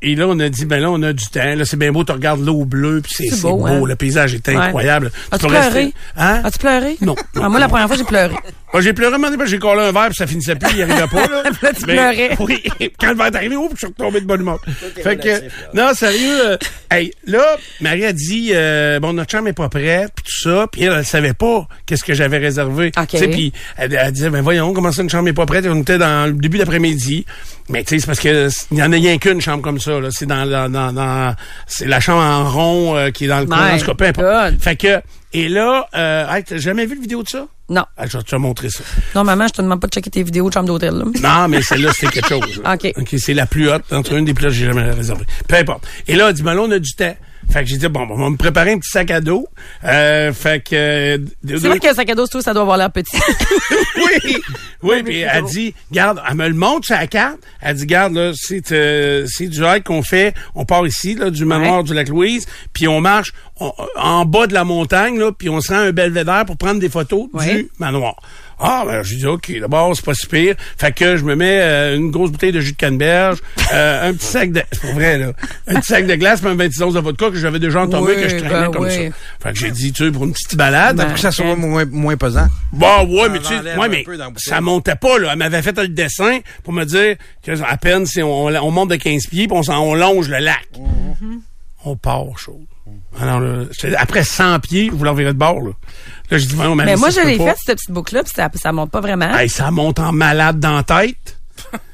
et là, on a dit, ben là, on a du temps. Là, c'est bien beau, tu regardes l'eau bleue, puis c'est beau, beau. hein? Le paysage est incroyable. Tu As-tu rester- pleuré? Hein? As-tu pleuré? Non. Ah, moi, la première fois, j'ai pleuré. *laughs* Moi, j'ai pleuré, mais j'ai collé un verre, puis ça finissait plus, il n'y arrivait pas. Là, *laughs* Là, tu Mais- pleurais. Oui, quand le verre est arrivé, oh, je suis retombé de bonne humeur. Fait que, relatif, là. non, sérieux, euh, hey, là, Marie a dit, euh, bon, notre chambre est pas prête, puis tout ça, puis elle, elle savait pas qu'est-ce que j'avais réservé. OK. Tu sais, puis elle, elle disait, ben voyons, comment ça, une chambre est pas prête? On était dans le début d'après-midi. Mais tu sais, c'est parce que il y en a rien qu'une chambre comme ça, là. C'est dans, la- dans, dans, c'est la chambre en rond euh, qui est dans le coin. En tout cas, peu importe. Fait que, et là, euh, hey, t'as jamais vu le vidéo de ça? Non. Ah, je vais te montrer ça. Non, maman, je te demande pas de checker tes vidéos de chambre d'hôtel, là. Non, mais celle-là, c'était quelque chose. là. *laughs* OK. c'est la plus haute, entre une des plus hautes que j'ai jamais réservées. Peu importe. Et là, ben là, on a du temps. Fait que j'ai dit, bon, on va me préparer un petit sac à dos. Euh, fait que... euh, C'est vrai qu'un sac à dos, tout, ça doit avoir l'air petit. *laughs* oui, oui, puis elle dit, garde, elle me le montre sur la carte. Elle dit, garde, là, c'est euh, c'est du hike qu'on fait. On part ici, là, du manoir du lac Louise, puis on marche on- en bas de la montagne, là, puis on se rend à un belvédère pour prendre des photos Ouais. du manoir. Ah, ben, je dis, OK, d'abord, c'est pas si pire. Fait que je me mets euh, une grosse bouteille de jus de canneberge, euh, un petit sac de... C'est pas vrai, là. Un petit sac de glace, puis un 26 onces de vodka que j'avais déjà entamé, Oui, que je traînais ben comme oui. ça. Fait que j'ai dit, tu sais, pour une petite balade... Ben, Pour que ça soit moins, moins pesant. Bon, ouais, mais Ça tu sais, ouais, mais ça montait pas, là. Elle m'avait fait le dessin pour me dire que à peine si on, on monte de 15 pieds puis on, s'en- on longe le lac. Mm-hmm. On part, chaud. Alors, là, après 100 pieds, vous l'enverrez de bord, là. Là, j'ai dit, voyons, Marie, Mais moi, ça je l'ai fait, cette petite boucle-là, puis ça, ça monte pas vraiment. Hey, ça monte en malade dans la tête.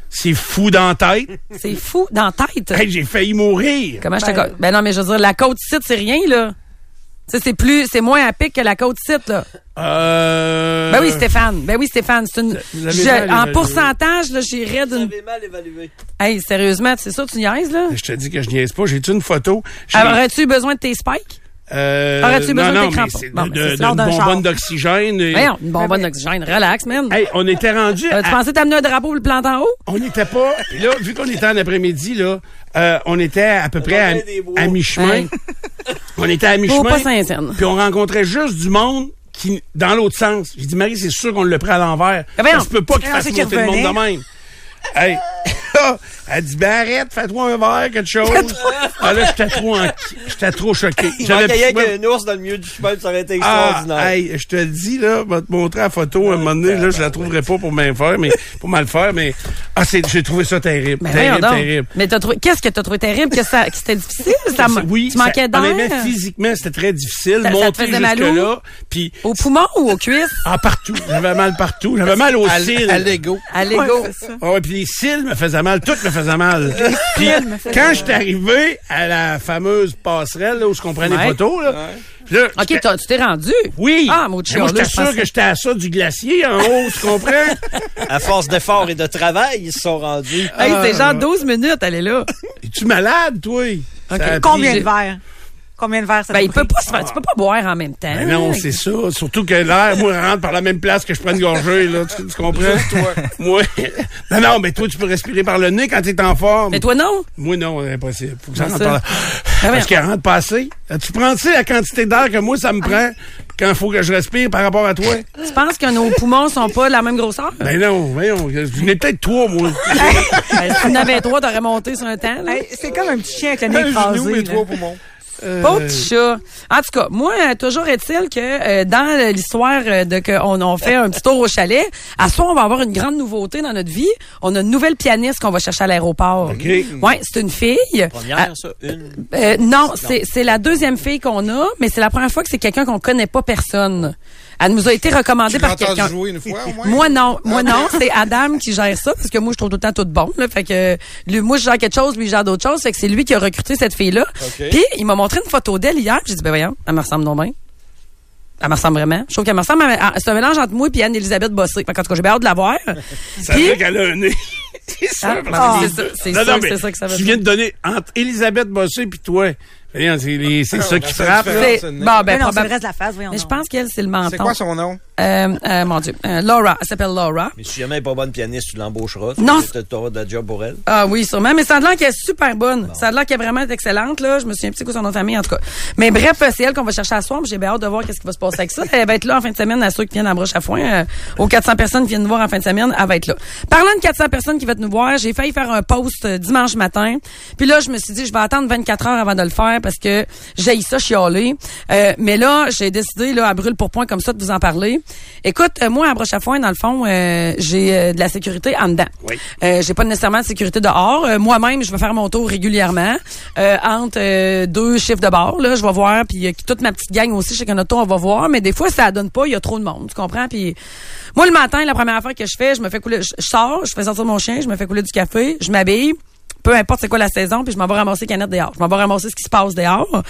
C'est fou dans la tête. C'est fou dans la tête. Hey, j'ai failli mourir. Comment je te co- Ben non, mais je veux dire, la côte site, c'est rien, là. Tu sais, c'est plus, c'est moins à pic que la côte site, là. Euh... Ben oui, Stéphane. Ben oui, Stéphane. C'est une, je- en évalué. pourcentage, là, j'irais d'une, mal évalué. hey, sérieusement, c'est ça, tu niaises, là? Je te dis que je niaise pas. J'ai-tu une photo? Aurais-tu besoin de tes spikes? Euh, Aurais-tu non, besoin de non, tes crampons? Bon, de, de, bonbonne d'oxygène. et- Voyons, une bonbonne d'oxygène. Relax, man. Hey, on était rendu Euh, tu pensais t'amener un drapeau pour le planter en haut? on n'était pas. Puis là, vu qu'on était en après-midi, là, euh, on était à peu près à, mi-chemin. Hey. On était à Faut mi-chemin. Puis on rencontrait juste du monde qui dans l'autre sens. J'ai dit Marie, c'est sûr qu'on le prend à l'envers. Ah, voyons. Ça se peut pas qu'il Ah, fasse monter le monde de même. Hey. Elle dit ben arrête, fais-toi un verre, quelque chose. ah là, j'étais trop en... j'étais trop choqué. Il manquait rien moi- qu'un ours dans le milieu du chemin, ça aurait été ah, extraordinaire. hey, je te le dis, là, vais te montrer la photo un moment donné, là, je la trouverai pas pour m'en faire, mais, pour mal faire, mais, Ah, c'est, j'ai trouvé ça terrible. Ben, terrible, terrible. Mais t'as trouvé, qu'est-ce que t'as trouvé terrible? Que ça, que c'était difficile? *laughs* Ça, m- oui, tu manquais d'air? physiquement, c'était très difficile. Ça- ça te monter faisait mal où? jusque-là. Puis, Au poumon ou aux cuisses? ah, partout. J'avais mal partout. J'avais mal aux À, cils. à l'ego. À l'ego. Ah ouais, puis les cils me faisaient mal, tout me faisait mal. *laughs* Puis quand j'étais arrivé à la fameuse passerelle là, où je comprenais les photos, là, OK, tu t'es rendu? oui. Ah, mon Moi, j'étais je sûr pensais- que j'étais à ça du glacier en haut, tu comprends? *laughs* À force d'efforts et de travail, ils se sont rendus. Hey, Ah. c'est genre 12 minutes, elle est là. Es-tu malade, toi? Combien de verres? Combien de verres ça Ben, il peut pas se faire, tu peux pas boire en même temps. Ben non, c'est ça. Surtout que l'air, moi, rentre par la même place que je prends une gorgée, là. Tu, tu comprends? Moi. Non, non, mais toi, tu peux respirer par le nez quand t'es en forme. Mais toi, non? Moi, non, c'est impossible. Faut que ça rentre par là. Ah, Parce qu'elle rentre pas assez. Tu prends, tu sais, la quantité d'air que moi, ça me prend quand il faut que je respire par rapport à toi? Tu penses que nos poumons sont pas de la même grosseur? Ben non, voyons. J'en ai peut-être trois, moi. Ben, si tu en avais trois, t'aurais monté sur un temps. Hey, c'est comme un petit chien avec le nez Un écrasé. genou et là. trois poumons. Pas petit chat. En tout cas, moi, euh, toujours est-il que euh, dans l'histoire euh, de qu'on on fait un petit tour au chalet, à soi, on va avoir une grande nouveauté dans notre vie. On a une nouvelle pianiste qu'on va chercher à l'aéroport. OK. Ouais, c'est une fille. Première, ça, une. Euh, non, c'est c'est la deuxième fille qu'on a, mais c'est la première fois que c'est quelqu'un qu'on connaît pas personne. Elle nous a été recommandée Tu par quelqu'un. jouer une fois, au moins? Moi non, moi non, c'est Adam qui gère ça parce que moi je trouve tout le temps tout bon là, fait que lui moi je gère quelque chose, lui il gère d'autres choses, fait que c'est lui qui a recruté cette fille là. OK. Puis il m'a montré une photo d'elle hier, puis j'ai dit ben voyons, elle me ressemble non bien. Elle me ressemble vraiment. Je trouve qu'elle me ressemble. à- à- C'est un mélange entre moi et Anne-Elisabeth Bossé. Fait qu'en tout cas, j'ai bien hâte de la voir. *laughs* Ça Puis- veut qu'elle a un nez. *laughs* c'est ça. Ah, que c'est ça, c'est mais c'est ça que ça veut Tu dire. viens de donner entre Elisabeth Bossé et toi. Voyons, C'est ça on qui frappe. bon, ben, non, c'est probable- le reste de la face, voyons Mais je pense qu'elle, c'est le menton. C'est quoi son nom? Euh, euh, mon Dieu. Euh, Laura. Elle s'appelle Laura. Mais si jamais elle n'est pas bonne pianiste, tu l'embaucheras. Non. Tu auras de la job pour elle. Ah oui, sûrement. Mais ça a l'air qu'elle est super bonne. Ça a l'air qu'elle est vraiment excellente, là. Je me souviens c'est quoi son nom de famille, en tout cas. Mais bref, c'est elle qu'on va chercher à soir. J'ai bien hâte de voir qu'est-ce qui va se passer avec ça. *laughs* Elle va être là en fin de semaine à ceux qui viennent à broche à foin. euh, aux 400 personnes qui viennent nous voir en fin de semaine, elle va être là. Parlant de 400 personnes qui vont nous voir, j'ai failli faire un post euh, dimanche matin. Puis là, je me suis dit, je vais attendre 24 heures avant de le faire parce que j'ai ça chialer. Euh, mais là, j'ai décidé, là, à brûle pour point comme ça, de vous en parler. Écoute, euh, moi, à broche à foin, dans le fond, euh, j'ai euh, de la sécurité en dedans. Oui. Euh, j'ai pas nécessairement de sécurité dehors. Euh, Moi-même, je vais faire mon tour régulièrement euh, entre euh, deux chiffres de bord. Là, je vais voir. Puis toute ma petite gang aussi, chez Canoto, on va voir. Mais des fois, ça donne pas. Il y a trop de monde. Tu comprends? Puis moi, le matin, la première affaire que je fais, je me fais couler. Je, je sors, je fais sortir mon chien, je me fais couler du café, je m'habille. Peu importe c'est quoi la saison, puis je m'en vais ramasser canettes dehors. Je m'en vais ramasser ce qui se passe dehors.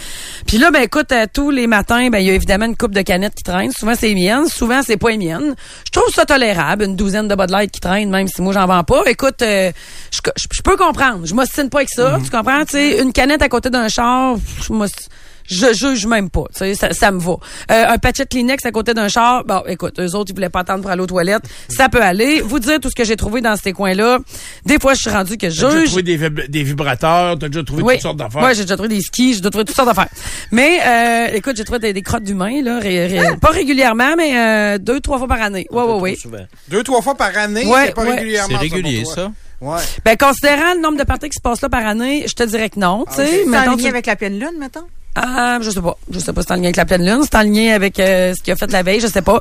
Puis là, ben écoute, euh, tous les matins, ben il y a évidemment une coupe de canettes qui traînent. Souvent c'est les miennes, souvent c'est pas les miennes. Je trouve ça tolérable, une douzaine de Bud Light qui traînent, même si moi j'en vends pas. Écoute, euh, je, je- je peux comprendre. Je m'ostine pas avec ça. Tu comprends? Tu sais, une canette à côté d'un char, je m'ostine- je juge même pas, tu sais, ça, ça me va. Euh, un patchet de Kleenex à côté d'un char, bon, écoute, eux autres, ils voulaient pas attendre pour aller aux toilettes, ça peut aller. Vous dire tout ce que j'ai trouvé dans ces coins-là. Des fois, je suis rendu que je T'as déjà juge. trouvé des, vib- des vibrateurs, t'as déjà trouvé Oui. toutes sortes d'affaires. Ouais, j'ai déjà trouvé des skis, j'ai déjà trouvé toutes sortes d'affaires. Mais euh, écoute, j'ai trouvé des, des crottes d'humains là, ré- ré- pas régulièrement, mais euh, deux trois fois par année. Ouais, ouais, ouais. souvent. Deux, trois fois par année, Ouais, c'est pas ouais. régulièrement. C'est régulier, ça. Ouais. Ben considérant le nombre de parties qui se passent là par année, je te dirais que non, tu sais. Ligne tu- avec la pleine lune, mettons? Ah, je sais pas. Je sais pas si c'est en lien avec la pleine lune, c'est en lien avec euh, ce qu'il a fait la veille, je sais pas.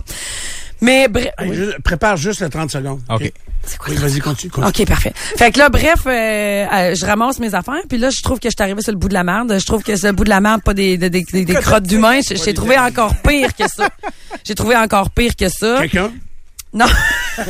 Mais bref. Hey, juste- prépare juste le 30 secondes. OK? Oui, vas-y, continue. continue. OK, parfait. Fait que là, bref, euh, euh, je ramasse mes affaires, puis là, je trouve que je suis arrivée sur le bout de la merde. Je trouve que c'est le bout de la merde, pas des, des, des, des- crottes d'humains. J'ai j'ai trouvé encore pire que ça. J'ai trouvé encore pire que ça. Quelqu'un? Non. *laughs*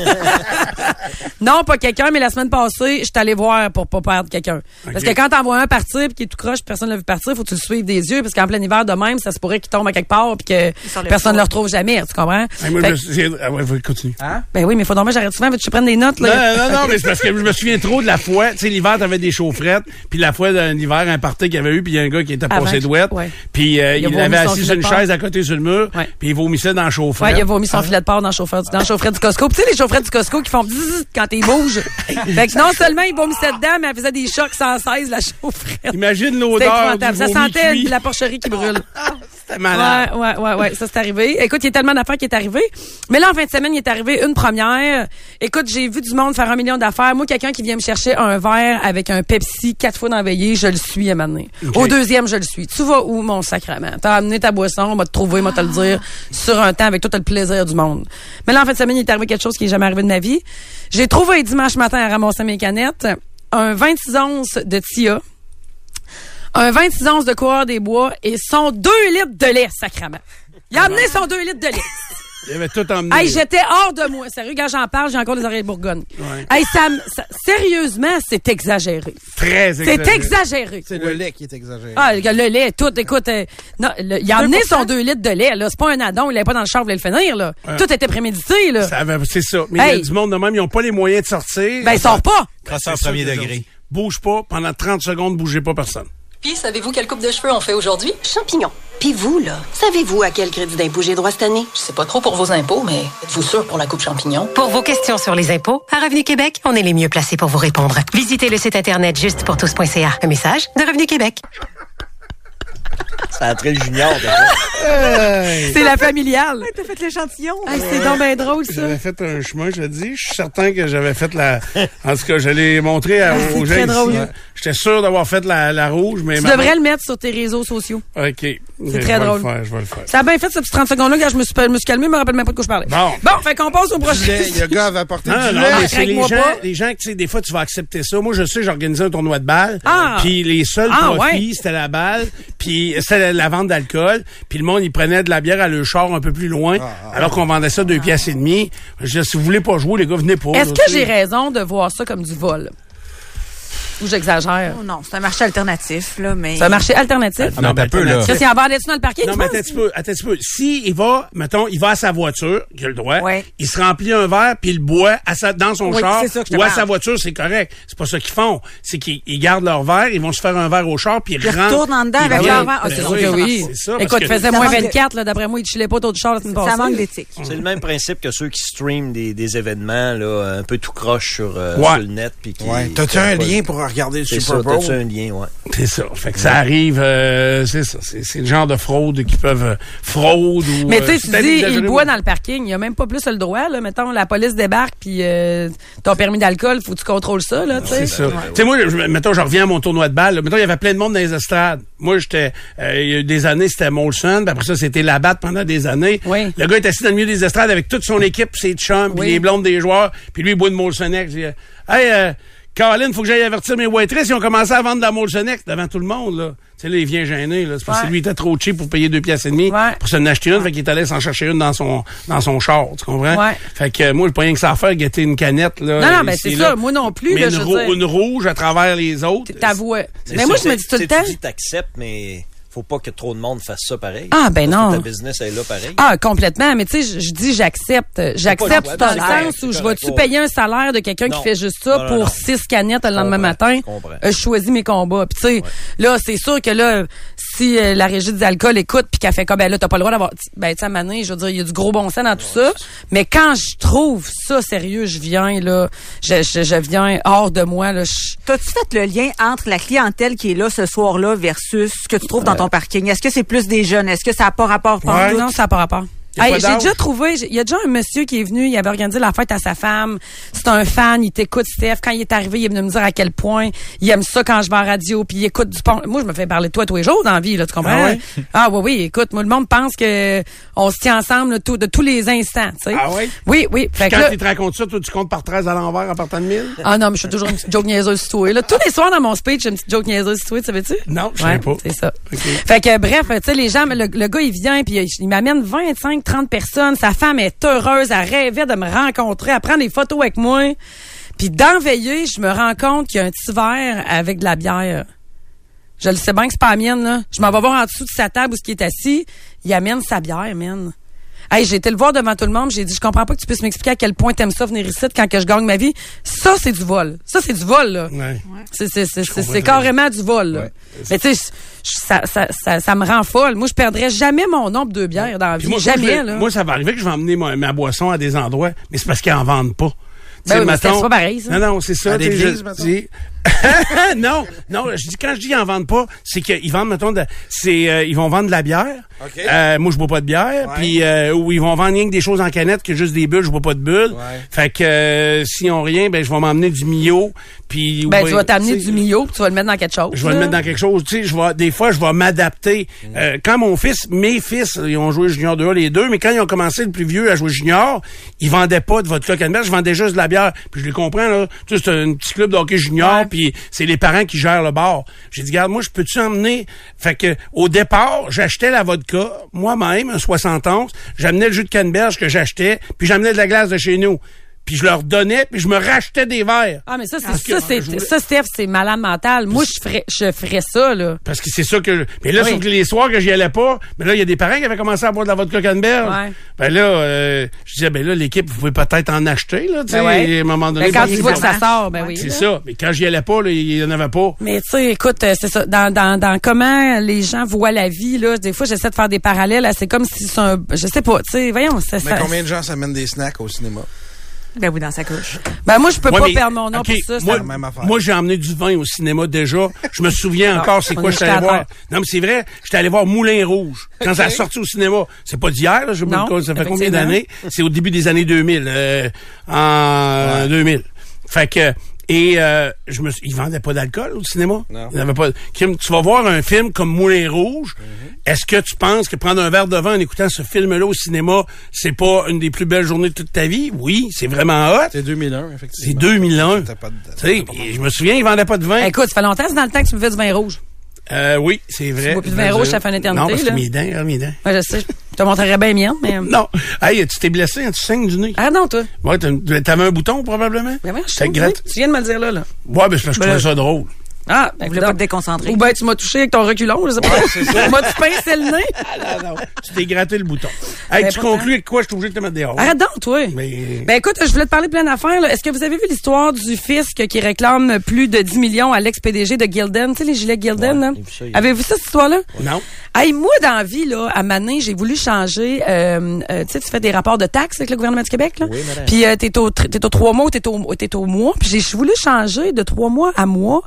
non, pas quelqu'un, mais la semaine passée, je suis allée voir pour pas perdre quelqu'un. Parce que quand t'en vois un partir puis qui est tout croche, puis personne ne l'a vu partir, faut que tu le suives des yeux parce qu'en plein hiver de même, ça se pourrait qu'il tombe à quelque part puis que personne ne le retrouve jamais, tu comprends? Hey, moi, je que- ah ouais, continue. ben oui, mais faut donc j'arrête souvent, veux-tu prenne des notes Non, là? non, non, mais c'est parce que je me souviens trop de la fois. Tu sais, l'hiver, t'avais des chaufferettes. Puis la fois d'un hiver, un party qu'il y avait eu, puis il y a un gars qui était passé douette. Puis euh, Il avait assis sur une chaise à côté sur le mur. Puis il vomissait dans chaufferette. Ouais, il a vomi son filet de porc dans le chauffeur, dans le chaufferette du Costco. Puis tu sais, les chaufferettes du Costco qui font bzzz quand ils bougent. *laughs* fait que non seulement il vomissait dedans, mais elle faisait des chocs sans cesse, la chaufferette. Imagine l'odeur du. Ça sentait cuit. la porcherie qui brûle. *laughs* C'était malade. Ouais, ouais, ouais, ouais, ça c'est arrivé. Écoute, il y a tellement d'affaires qui est arrivé. Mais là, en fin de semaine, il est arrivé une première. Écoute, j'ai vu du monde faire un million d'affaires. Moi, quelqu'un qui vient me chercher un verre avec un Pepsi quatre fois dans la veillée, je le suis à. Au deuxième, je le suis. Tu vas où, mon sacrement? T'as amené ta boisson, on va te trouver, on va te le dire, sur un temps avec tout le plaisir du monde. Mais là, en fin de semaine, il est arrivé quelque chose qui n'est jamais arrivé de ma vie. J'ai trouvé dimanche matin à ramasser mes canettes un 26 onces de Tia un 26 onces de coureur des bois et son 2 litres de lait, sacrament. Il a amené son 2 litres de lait. Il avait tout emmené. Hey, j'étais hors de moi. Sérieux, quand j'en parle, j'ai encore des oreilles de Bourgogne. Ouais. Hey, ça, me- ça- sérieusement, c'est exagéré. Très exagéré. C'est exagéré. C'est le lait qui est exagéré. Ah, le lait, tout, écoute, euh, non, le- il a amené son 2 litres de lait, là. C'est pas un addon, il l'avait pas dans le char, il voulait le finir, là. Tout était prémédité, là. Ça avait- C'est ça. Mais il y Hey. a du monde de même, ils n'ont pas les moyens de sortir. Ben, il sort pas. C'est ça premier degré. Bouge pas. Pendant 30 secondes, bougez pas personne. Puis, savez-vous quelle coupe de cheveux on fait aujourd'hui? Champignons. Puis vous, là, savez-vous à quel crédit d'impôt j'ai droit cette année? Je sais pas trop pour vos impôts, mais êtes-vous sûr pour la coupe champignon? Pour vos questions sur les impôts, à Revenu Québec, on est les mieux placés pour vous répondre. Visitez le site internet justepourtous.ca. Un message de Revenu Québec. Ça a trait le junior. C'est la familiale. T'as fait l'échantillon. Hey, c'est donc bien drôle, ça. J'avais fait un chemin, je te dis. Je suis certain que j'avais fait la. En tout cas, je l'ai montré à- aux gens très ici. Drôle. J'étais sûr d'avoir fait la, la rouge, mais. Tu devrais le mettre sur tes réseaux sociaux. OK. C'est très drôle. Je vais le faire, je vais le faire. Ça a bien fait, ce petit 30 secondes-là, quand je me suis, je me suis calmé, je me rappelle même pas de quoi je parlais. Bon. Bon, fait qu'on passe au prochain. Le gars avait apporté Non, du non, mais c'est les gens, pas. les gens tu sais, des fois, tu vas accepter ça. Moi, je sais, j'ai organisé un tournoi de balle. Ah. Puis les seuls Ah, profits, ouais. c'était la balle, puis c'était la, la vente d'alcool. Puis le monde, il prenait de la bière à le char un peu plus loin, alors qu'on vendait ça deux pièces et demie. Je dis, si vous voulez pas jouer, les gars, venez pas. Est-ce que j'ai raison de voir ça comme du vol? Ou j'exagère? Oh non, c'est un marché alternatif, là, mais. C'est un marché alternatif? Ah, mais t'as peu, là. Qu'est-ce qu'il en vendait-tu dans le parking? Non, tu mais attends un petit peu, attends un petit peu. Si il va, mettons, il va à sa voiture, il a le droit, Ouais. il se remplit un verre, puis il le boit à sa, dans son Oui, char, c'est ça que je te ou à sa voiture, c'est correct. C'est pas ça qu'ils font. C'est qu'ils ils gardent leur verre, ils vont se faire un verre au char, puis ils, Ils rentrent. retournent en dedans Ils avec leur verre. Ah, Ben c'est C'est sûr que oui. ça, Écoute, que- faisait moins manque de- 24, là, d'après moi, il chillait pas autour du char. Ça manque d'éthique. C'est le même principe que ceux qui streament des, des événements là, un peu tout croche sur, euh, le net. T'as-tu un lien pour regarder le C'est Super ça, Bowl? t'as-tu un lien, ouais. C'est ça. Fait que ça arrive, euh, c'est ça. C'est c'est le genre de fraude qui peuvent euh, fraude ou. Mais tu euh, sais, c'est tu dis, il boit dans le parking. Il y a même pas plus le droit, là. Mettons, la police débarque, puis euh, ton permis d'alcool, faut que tu contrôles ça, là, tu sais. C'est ça. Tu sais, moi, je, mettons, je reviens à mon tournoi de balle. là. Mettons, il y avait plein de monde dans les estrades. Moi, j'étais, euh, il y a eu des années, c'était Molson. Puis après ça, c'était Labatt pendant des années. Oui. Le gars est assis dans le milieu des estrades avec toute son équipe, ses chums, puis Oui. les blondes des joueurs. Puis lui, il boit de Molsonex. Je dis, Hey, euh, Caroline, faut que j'aille avertir mes waitresses. Ils ont commencé à vendre de la Molsonex devant tout le monde, là. Tu sais, là, il vient gêner, là. C'est parce que lui, il était trop cheap pour payer deux pièces et demie. Ouais. Pour s'en acheter une. Fait qu'il est allé s'en chercher une dans son, dans son char. Tu comprends? Ouais. Fait que, moi, j'ai pas rien que ça à faire, guetter une canette, là. Non, non, ben, ici, c'est ça. Moi non plus, Mais là, une, je veux rou- dire. une rouge à travers les autres. T'avouais. C'est Mais moi, je me dis tout le temps. Tu t'acceptes, mais faut pas que trop de monde fasse ça pareil. Ah, ben Parce que non. Ta business est là pareil. Ah, complètement. Mais tu sais, je- dis j'accepte. J'accepte dans le sens où je vais-tu Ouais. payer un salaire de quelqu'un qui fait juste ça Non, non, pour non. six canettes le lendemain matin? je comprends. Euh, je choisis mes combats. Puis tu sais, là, c'est sûr que là, si euh, la régie des alcools écoute puis qu'elle fait comme ben là, t'as pas le droit d'avoir. Ben tu je veux dire, il y a du gros bon sens dans tout ça. Mais quand je trouve ça sérieux, je viens là, je, je, je viens hors de moi là. je- T'as-tu fait le lien entre la clientèle qui est là ce soir-là versus ce que tu trouves dans ton parking? Est-ce que c'est plus des jeunes? Est-ce que ça n'a pas rapport Ouais. Non, ça n'a pas rapport. Hey, j'ai déjà trouvé, il y a déjà un monsieur qui est venu, il avait organisé la fête à sa femme. C'est un fan, il t'écoute, Steph. Quand il est arrivé, il est venu me dire à quel point il aime ça quand je vais en radio, puis il écoute du pont. Moi, je me fais parler de toi tous les jours dans la vie, là, tu comprends? Ah ouais? *laughs* Ah oui, oui, écoute, moi, le monde pense que on se tient ensemble là, tout- de tous les instants, tu sais. Ah ouais? Oui, oui. Fait Quand tu te racontes ça, toi, tu comptes par 13 à l'envers en partant de 1000? ah non, mais je suis toujours une petite joke niaiseuse toi. Là. Tous les soirs dans mon speech, j'ai une petite joke niaiseuse toi, tu savais-tu? Non, je Ouais, savais pas. C'est ça. Fait que bref, tu sais, les gens, le, le gars, il vient, puis il, il m'amène 25, 30 personnes. Sa femme est heureuse, elle rêvait de me rencontrer, elle prend des photos avec moi. Puis dans veillée, je me rends compte qu'il y a un petit verre avec de la bière. Je le sais bien que c'est pas la mienne. Je m'en vais voir en dessous de sa table où ce qui est assis. Il amène sa bière, man. Hey, j'ai été le voir devant tout le monde, j'ai dit, je comprends pas que tu puisses m'expliquer à quel point t'aimes ça venir ici quand que je gagne ma vie. Ça, c'est du vol. Ça, c'est du vol, là. Ouais. C'est, carrément du vol. Là. Ouais. Mais tu sais, ça, ça, ça, ça me rend folle. Moi, je perdrais jamais mon nombre de bières dans la vie. moi, jamais, là. moi, ça va arriver que je vais emmener ma, ma boisson à des endroits, mais c'est parce qu'ils en vendent pas. Ben sais, oui, mais c'est- mettons- c'est pas pareil, ça. Non, non, c'est ça. À l'église, *laughs* non, non, je dis quand je dis ils en vendent pas, c'est qu'ils vendent mettons de, c'est euh, ils vont vendre de la bière. OK. Euh, moi je bois pas de bière, puis euh, ou ils vont vendre rien que des choses en canette que juste des bulles, je bois pas de bulles. Ouais. Fait que euh, s'ils ont rien, ben je vais m'emmener du Mio, puis Ben, ouais, tu vas t'amener du Mio, puis tu vas le mettre dans quelque chose. Je vais le mettre dans quelque chose, tu sais, je vais des fois je vais m'adapter. Euh, quand mon fils, mes fils, ils ont joué junior 2 les deux, mais quand ils ont commencé le plus vieux à jouer junior, ils vendaient pas de vodka canneberge, je vendais juste de la bière. Puis je les comprends là, tu sais c'est un petit club de hockey junior, Ouais. puis c'est les parents qui gèrent le bar. J'ai dit regarde, moi je peux-tu emmener? Fait que au départ, j'achetais la vodka moi-même un 71, j'amenais le jus de canneberge que j'achetais, puis j'amenais de la glace de chez nous. Puis je leur donnais, puis je me rachetais des verres. Ah, mais ça, c'est, ça, c'est, voulais- ça, Steph, c'est malade mental. Moi, je ferais, je ferais ça, là. Parce que c'est ça que. je- Mais là, Oui. sauf que les soirs que j'y allais pas, mais là, il y a des parents qui avaient commencé à boire de la vodka canneberge. Ouais. Ben là, euh, je disais, ben là, l'équipe, vous pouvez peut-être en acheter, là, tu sais, Ben ouais. à un moment donné. Ben, quand bon, tu vois que ça sort, ben oui. C'est là. ça. Mais quand j'y allais pas, là, il y en avait pas. Mais tu sais, écoute, euh, c'est ça. Dans, dans, dans comment les gens voient la vie, là, des fois, j'essaie de faire des parallèles. là, C'est comme si c'est un... Je sais pas, tu sais, voyons, ça... Mais ça- combien de gens s'amènent des snacks au cinéma? Ben oui, dans sa couche. Ben moi, je peux Ouais, pas mais- perdre mon nom pour ça. Moi, la même affaire. moi, j'ai emmené du vin au cinéma déjà. Je me souviens encore c'est quoi suis allé voir? Non, mais c'est vrai, j'étais allé voir Moulin Rouge. Quand ça a sorti au cinéma, c'est pas d'hier, là, je Non, quoi, ça fait combien d'années? C'est au début des années 2000, euh, en 2000. Fait que, et euh, je me suis, ils vendaient pas d'alcool au cinéma. Non. Il y en avait pas. Kim, tu vas voir un film comme Moulin Rouge. Est-ce que tu penses que prendre un verre de vin en écoutant ce film-là au cinéma, c'est pas une des plus belles journées de toute ta vie? Oui, c'est vraiment hot. C'est 2001, C'est effectivement. 2001. T'as pas de- Tu sais, je me souviens, ils vendaient pas de vin. Écoute, ça fait longtemps, c'est dans le temps que tu me fais du vin rouge. Euh, oui, c'est vrai. bois plus de vin rouge, ça fait une éternité, Non, parce que là. mes dents, hein, mes dents. Ouais, je sais. Je te montrerais bien mienne, mais... *laughs* Non. Hey, tu t'es blessé, hein, tu saignes du nez. Ah non, toi. Ouais, t'avais un bouton, probablement? Mais ouais, je gratte- Tu viens de me le dire là, là. Ouais, mais c'est parce que je Ben, trouvais ça drôle. Ah, ben, Vous voulez coudonc. pas te déconcentrer. Ou ben, tu m'as touché avec ton reculon, je sais pas. *laughs* M'as-tu pincé le nez? Ah, non, tu t'es gratté le bouton. Hey, Ben, tu conclus avec quoi? Je suis obligé de te mettre dehors. Arrête donc, toi. Mais- Ben écoute, je voulais te parler de plein d'affaires. là. Est-ce que vous avez vu l'histoire du fisc qui réclame plus de 10 millions à l'ex-PDG de Gildan? Tu sais, les gilets Gildan, Ouais, ça hier. Avez-vous vu cette histoire-là? Non. Hey, moi, dans la vie, là, à Manin, j'ai voulu changer. Euh, euh, tu sais, tu fais des rapports de taxes avec le gouvernement du Québec, là. Oui, madame. Puis euh, t'es au tr- t'es au trois mois, ou t'es au t'es au mois. Puis j'ai voulu changer de trois mois à mois.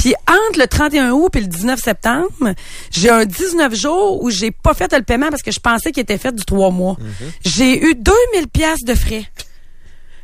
Puis entre le 31 août et le 19 septembre, j'ai un 19 jours où j'ai pas fait le paiement parce que je pensais qu'il était fait du trois mois. Mhm. J'ai eu 2000 pièces de frais.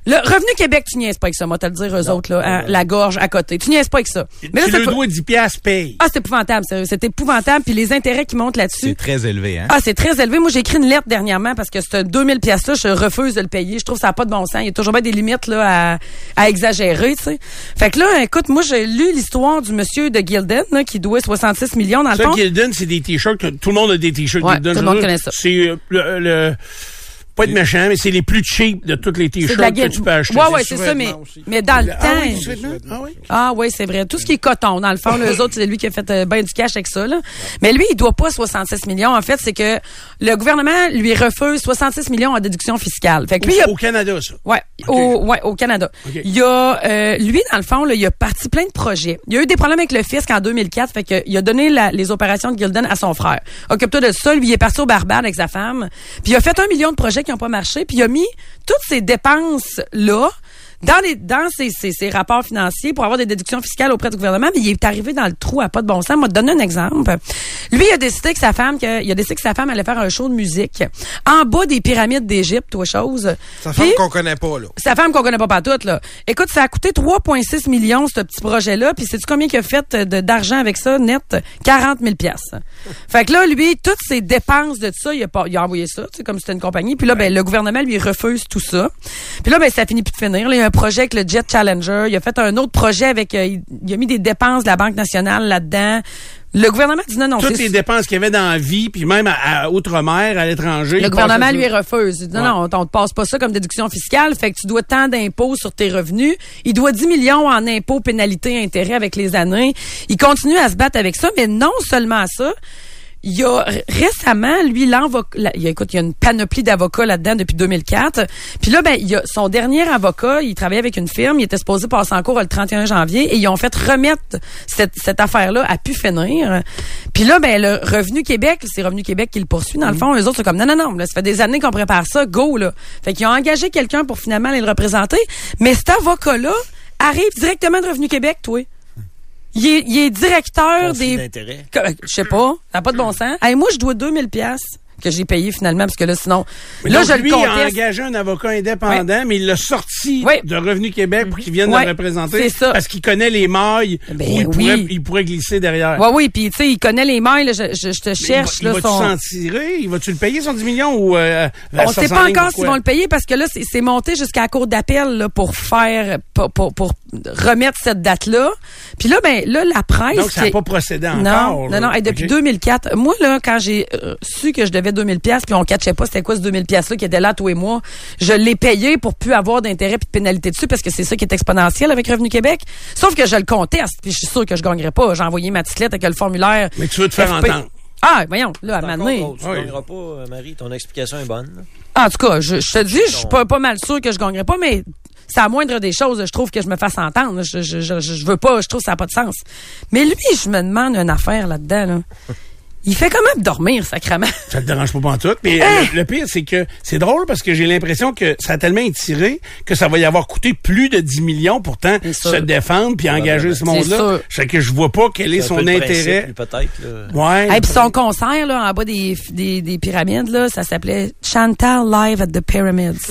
Le Revenu Québec, tu niaises pas avec ça, moi, te le dire, eux autres, là, hein, la gorge à côté. Tu niaises pas avec ça. tu ça le dois 10 piastres, paye. Ah, c'est épouvantable, sérieux. C'est épouvantable. Puis les intérêts qui montent là-dessus. C'est très élevé, hein? Ah, c'est très élevé. Moi, j'ai écrit une lettre dernièrement parce que ce 2000 pièces là, je refuse de le payer. Je trouve que ça n'a pas de bon sens. Il y a toujours bien des limites là à, à exagérer, tu sais. Fait que là, écoute, moi, j'ai lu l'histoire du monsieur de Gildan là, qui doit 66 millions dans le Ça, fond. Gildan, c'est des t-shirts. que- Tout le monde a des t-shirts Ouais, tout le monde connaît ça. C'est euh, le, le- Pas être méchant, mais c'est les plus cheap de toutes les t-shirts la que tu peux acheter. Ouais, ouais, C'est ça, mais, aussi. mais dans le Ah temps. oui, c'est vrai? Ah oui? Ah oui, c'est vrai. Tout ce qui est coton, dans le fond, les autres, c'est lui qui a fait euh, ben du cash avec ça. Là. Mais lui, il doit pas 66 millions. En fait, c'est que le gouvernement lui refuse 66 millions en déduction fiscale. Fait que lui, il a Au Canada, ça. Ouais, au, ouais, au Canada. Il y a, euh, lui, dans le fond, là, il a parti plein de projets. Il y a eu des problèmes avec le fisc en 2004, fait que il a donné la- les opérations de Gildan à son frère. Occupe-toi de ça. Lui, il est parti au Barbade avec sa femme. Puis il a fait un million de projets qui n'ont pas marché. Puis il a mis toutes ces dépenses-là dans les dans ses, ses, ses rapports financiers pour avoir des déductions fiscales auprès du gouvernement, mais il est arrivé dans le trou à pas de bon sens. Moi, te donner un exemple. Lui, il a décidé que sa femme, que, il a décidé que sa femme allait faire un show de musique en bas des pyramides d'Égypte, ou autre chose. Sa femme qu'on connaît pas, là. sa femme qu'on connaît pas toutes là. Écoute, ça a coûté 3,6 millions ce petit projet-là, puis sais-tu combien il a fait de- d'argent avec ça net? 40 000 pièces. Fait que là, lui, toutes ses dépenses de ça, il a, pas, il a envoyé ça, tu sais, comme c'était une compagnie. Puis là, ben le gouvernement lui refuse tout ça. Puis là, ben ça finit plus de finir. Là, un projet avec le Jet Challenger. Il a fait un autre projet avec, euh, il, il a mis des dépenses de la Banque nationale là-dedans. Le gouvernement dit non, non. Toutes les dépenses qu'il y avait dans la vie, puis même à, à Outre-mer, à l'étranger. le gouvernement lui refuse. Il dit, non, Ouais. non, on, on te passe pas ça comme déduction fiscale, fait que tu dois tant d'impôts sur tes revenus. Il doit 10 millions en impôts, pénalités, intérêts avec les années. Il continue à se battre avec ça, mais non seulement ça. Il y a récemment, lui, l'avocat, il y a, écoute, il y a une panoplie d'avocats là-dedans depuis 2004. Puis là, ben, il y a son dernier avocat, il travaillait avec une firme, il était supposé passer en cours le 31 janvier et ils ont fait remettre cette, cette affaire-là à pu finir. Puis là, ben, le Revenu Québec, c'est Revenu Québec qui le poursuit. Dans le fond, les autres sont comme, non, non, non, là, ça fait des années qu'on prépare ça, go, là. Fait qu'ils ont engagé quelqu'un pour finalement aller le représenter. Mais cet avocat-là arrive directement de Revenu Québec, toi. Il est, il est directeur Conflit des... d'intérêt. Que- Je sais pas, ça n'a pas de bon sens. Hey, moi, je dois 2000 pièces que j'ai payé finalement parce que là, sinon... Mais là, donc, je lui, le il a engagé un avocat indépendant, mais il l'a sorti Oui. de Revenu Québec pour qu'il vienne Ouais, le représenter. c'est ça. Parce qu'il connaît les mailles Ben où il, oui. pourrait, il pourrait glisser derrière. Ouais, oui, puis tu sais, il connaît les mails. là, je, je, je te cherche il va, là il va-tu son. s'en tirer? Il va-tu le payer, son 10 millions? Ou, euh, On ça sait pas encore s'ils vont le payer parce que là, c'est c'est monté jusqu'à la cour d'appel là, pour faire, pour, pour, pour remettre cette date-là. Puis là, ben là, la presse. Donc, ça n'a pas procédé non, encore. non, là. non. Hey, depuis OK. 2004, moi là, quand j'ai euh, su que je devais 2000 pièces, puis on catchait pas c'était quoi ce 2000 pièces là qui était là tous les mois, je l'ai payé pour plus avoir d'intérêt puis de pénalité dessus parce que c'est ça qui est exponentiel avec Revenu Québec. Sauf que je le conteste, puis je suis sûr que je gagnerais pas. J'ai envoyé ma petite lettre avec le formulaire. Mais tu veux te faire FP. entendre. Ah, voyons, là, à drôle. Tu Oui. gagneras pas, euh, Marie. Ton explication est bonne. En tout cas, je, je te dis, je suis pas, pas mal sûr que je gagnerais pas, mais c'est à moindre des choses, je trouve que je me fasse entendre. Je, je, je, je veux pas, je trouve que ça n'a pas de sens. Mais lui, je me demande une affaire là-dedans. Là. *laughs* Il fait quand même dormir, sacrément. *laughs* Ça te dérange pas en tout. Mais Hein? le, le pire, c'est que c'est drôle parce que j'ai l'impression que ça a tellement étiré que ça va y avoir coûté plus de 10 millions pourtant se défendre puis engager ce monde-là. C'est que je vois pas quel est son intérêt. Peut-être. Ouais. Et puis son concert là, en bas des, des, des pyramides, là, ça s'appelait Chantal Live at the Pyramids. *laughs*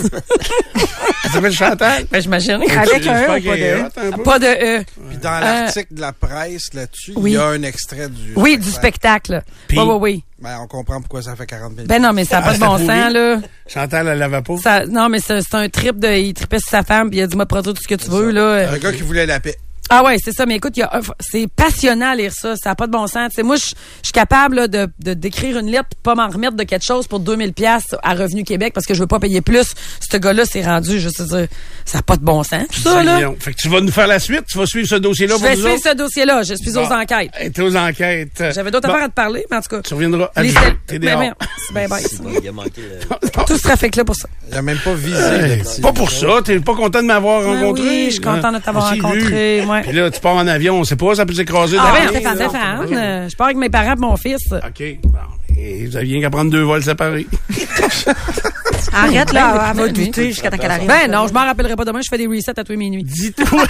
Ça s'appelle Chantal? ben, j'imagine. Avec un E pas de peu? Pas de E. Puis dans l'article de la presse là-dessus, oui. il y a un extrait du. Oui, du spectacle. Puis- Oui, oui, oui. Ben, on comprend pourquoi ça fait 40 000. Ben non, mais ça n'a Ah, pas de bon c'est sens, là. Chantal, elle l'avait pas. Ça, non, mais c'est c'est un trip de. Il tripait sur sa femme, puis il a dit, moi, produire tout ce que tu veux, là. Un gars qui voulait la paix. Ah ouais, c'est ça. Mais écoute, il y a un- c'est passionnant à lire ça. Ça n'a pas de bon sens. Tu sais, moi, je suis capable là, de de- d'écrire une lettre, pas m'en remettre de quelque chose pour 2000 pièces à Revenu Québec parce que je veux pas payer plus. Ce gars-là s'est rendu, je sais dire, ça n'a pas de bon sens. Tout ça, 10 là. Fait que tu vas nous faire la suite? Tu vas suivre ce dossier-là Je vais suivre autres? ce dossier-là. Je suis aux enquêtes. T'es aux enquêtes. J'avais d'autres Bon, affaires à te parler, mais en tout cas. Tu reviendras. Sel- T'es dehors. merde. C'est bien bête. *laughs* Il a manqué *laughs* le- Tout ce trafic-là pour ça. Il a même pas visé petit. pas pour ça. T'es pas content de m'avoir Ben rencontré? oui, je suis content de t'avoir s'est rencontré. Ouais. Puis là, tu pars en avion, on sait pas, ça peut s'écraser Ah ouais, Stéphane, Stéphane. euh, Je pars avec mes parents et mon fils. OK. Bon. Et vous aviez qu'à prendre deux vols séparés. *laughs* Arrête, là, elle va douter jusqu'à temps qu'elle arrive. Ben non, je m'en rappellerai pas demain. Je fais des resets à tous les minuit. Dis-toi, *laughs*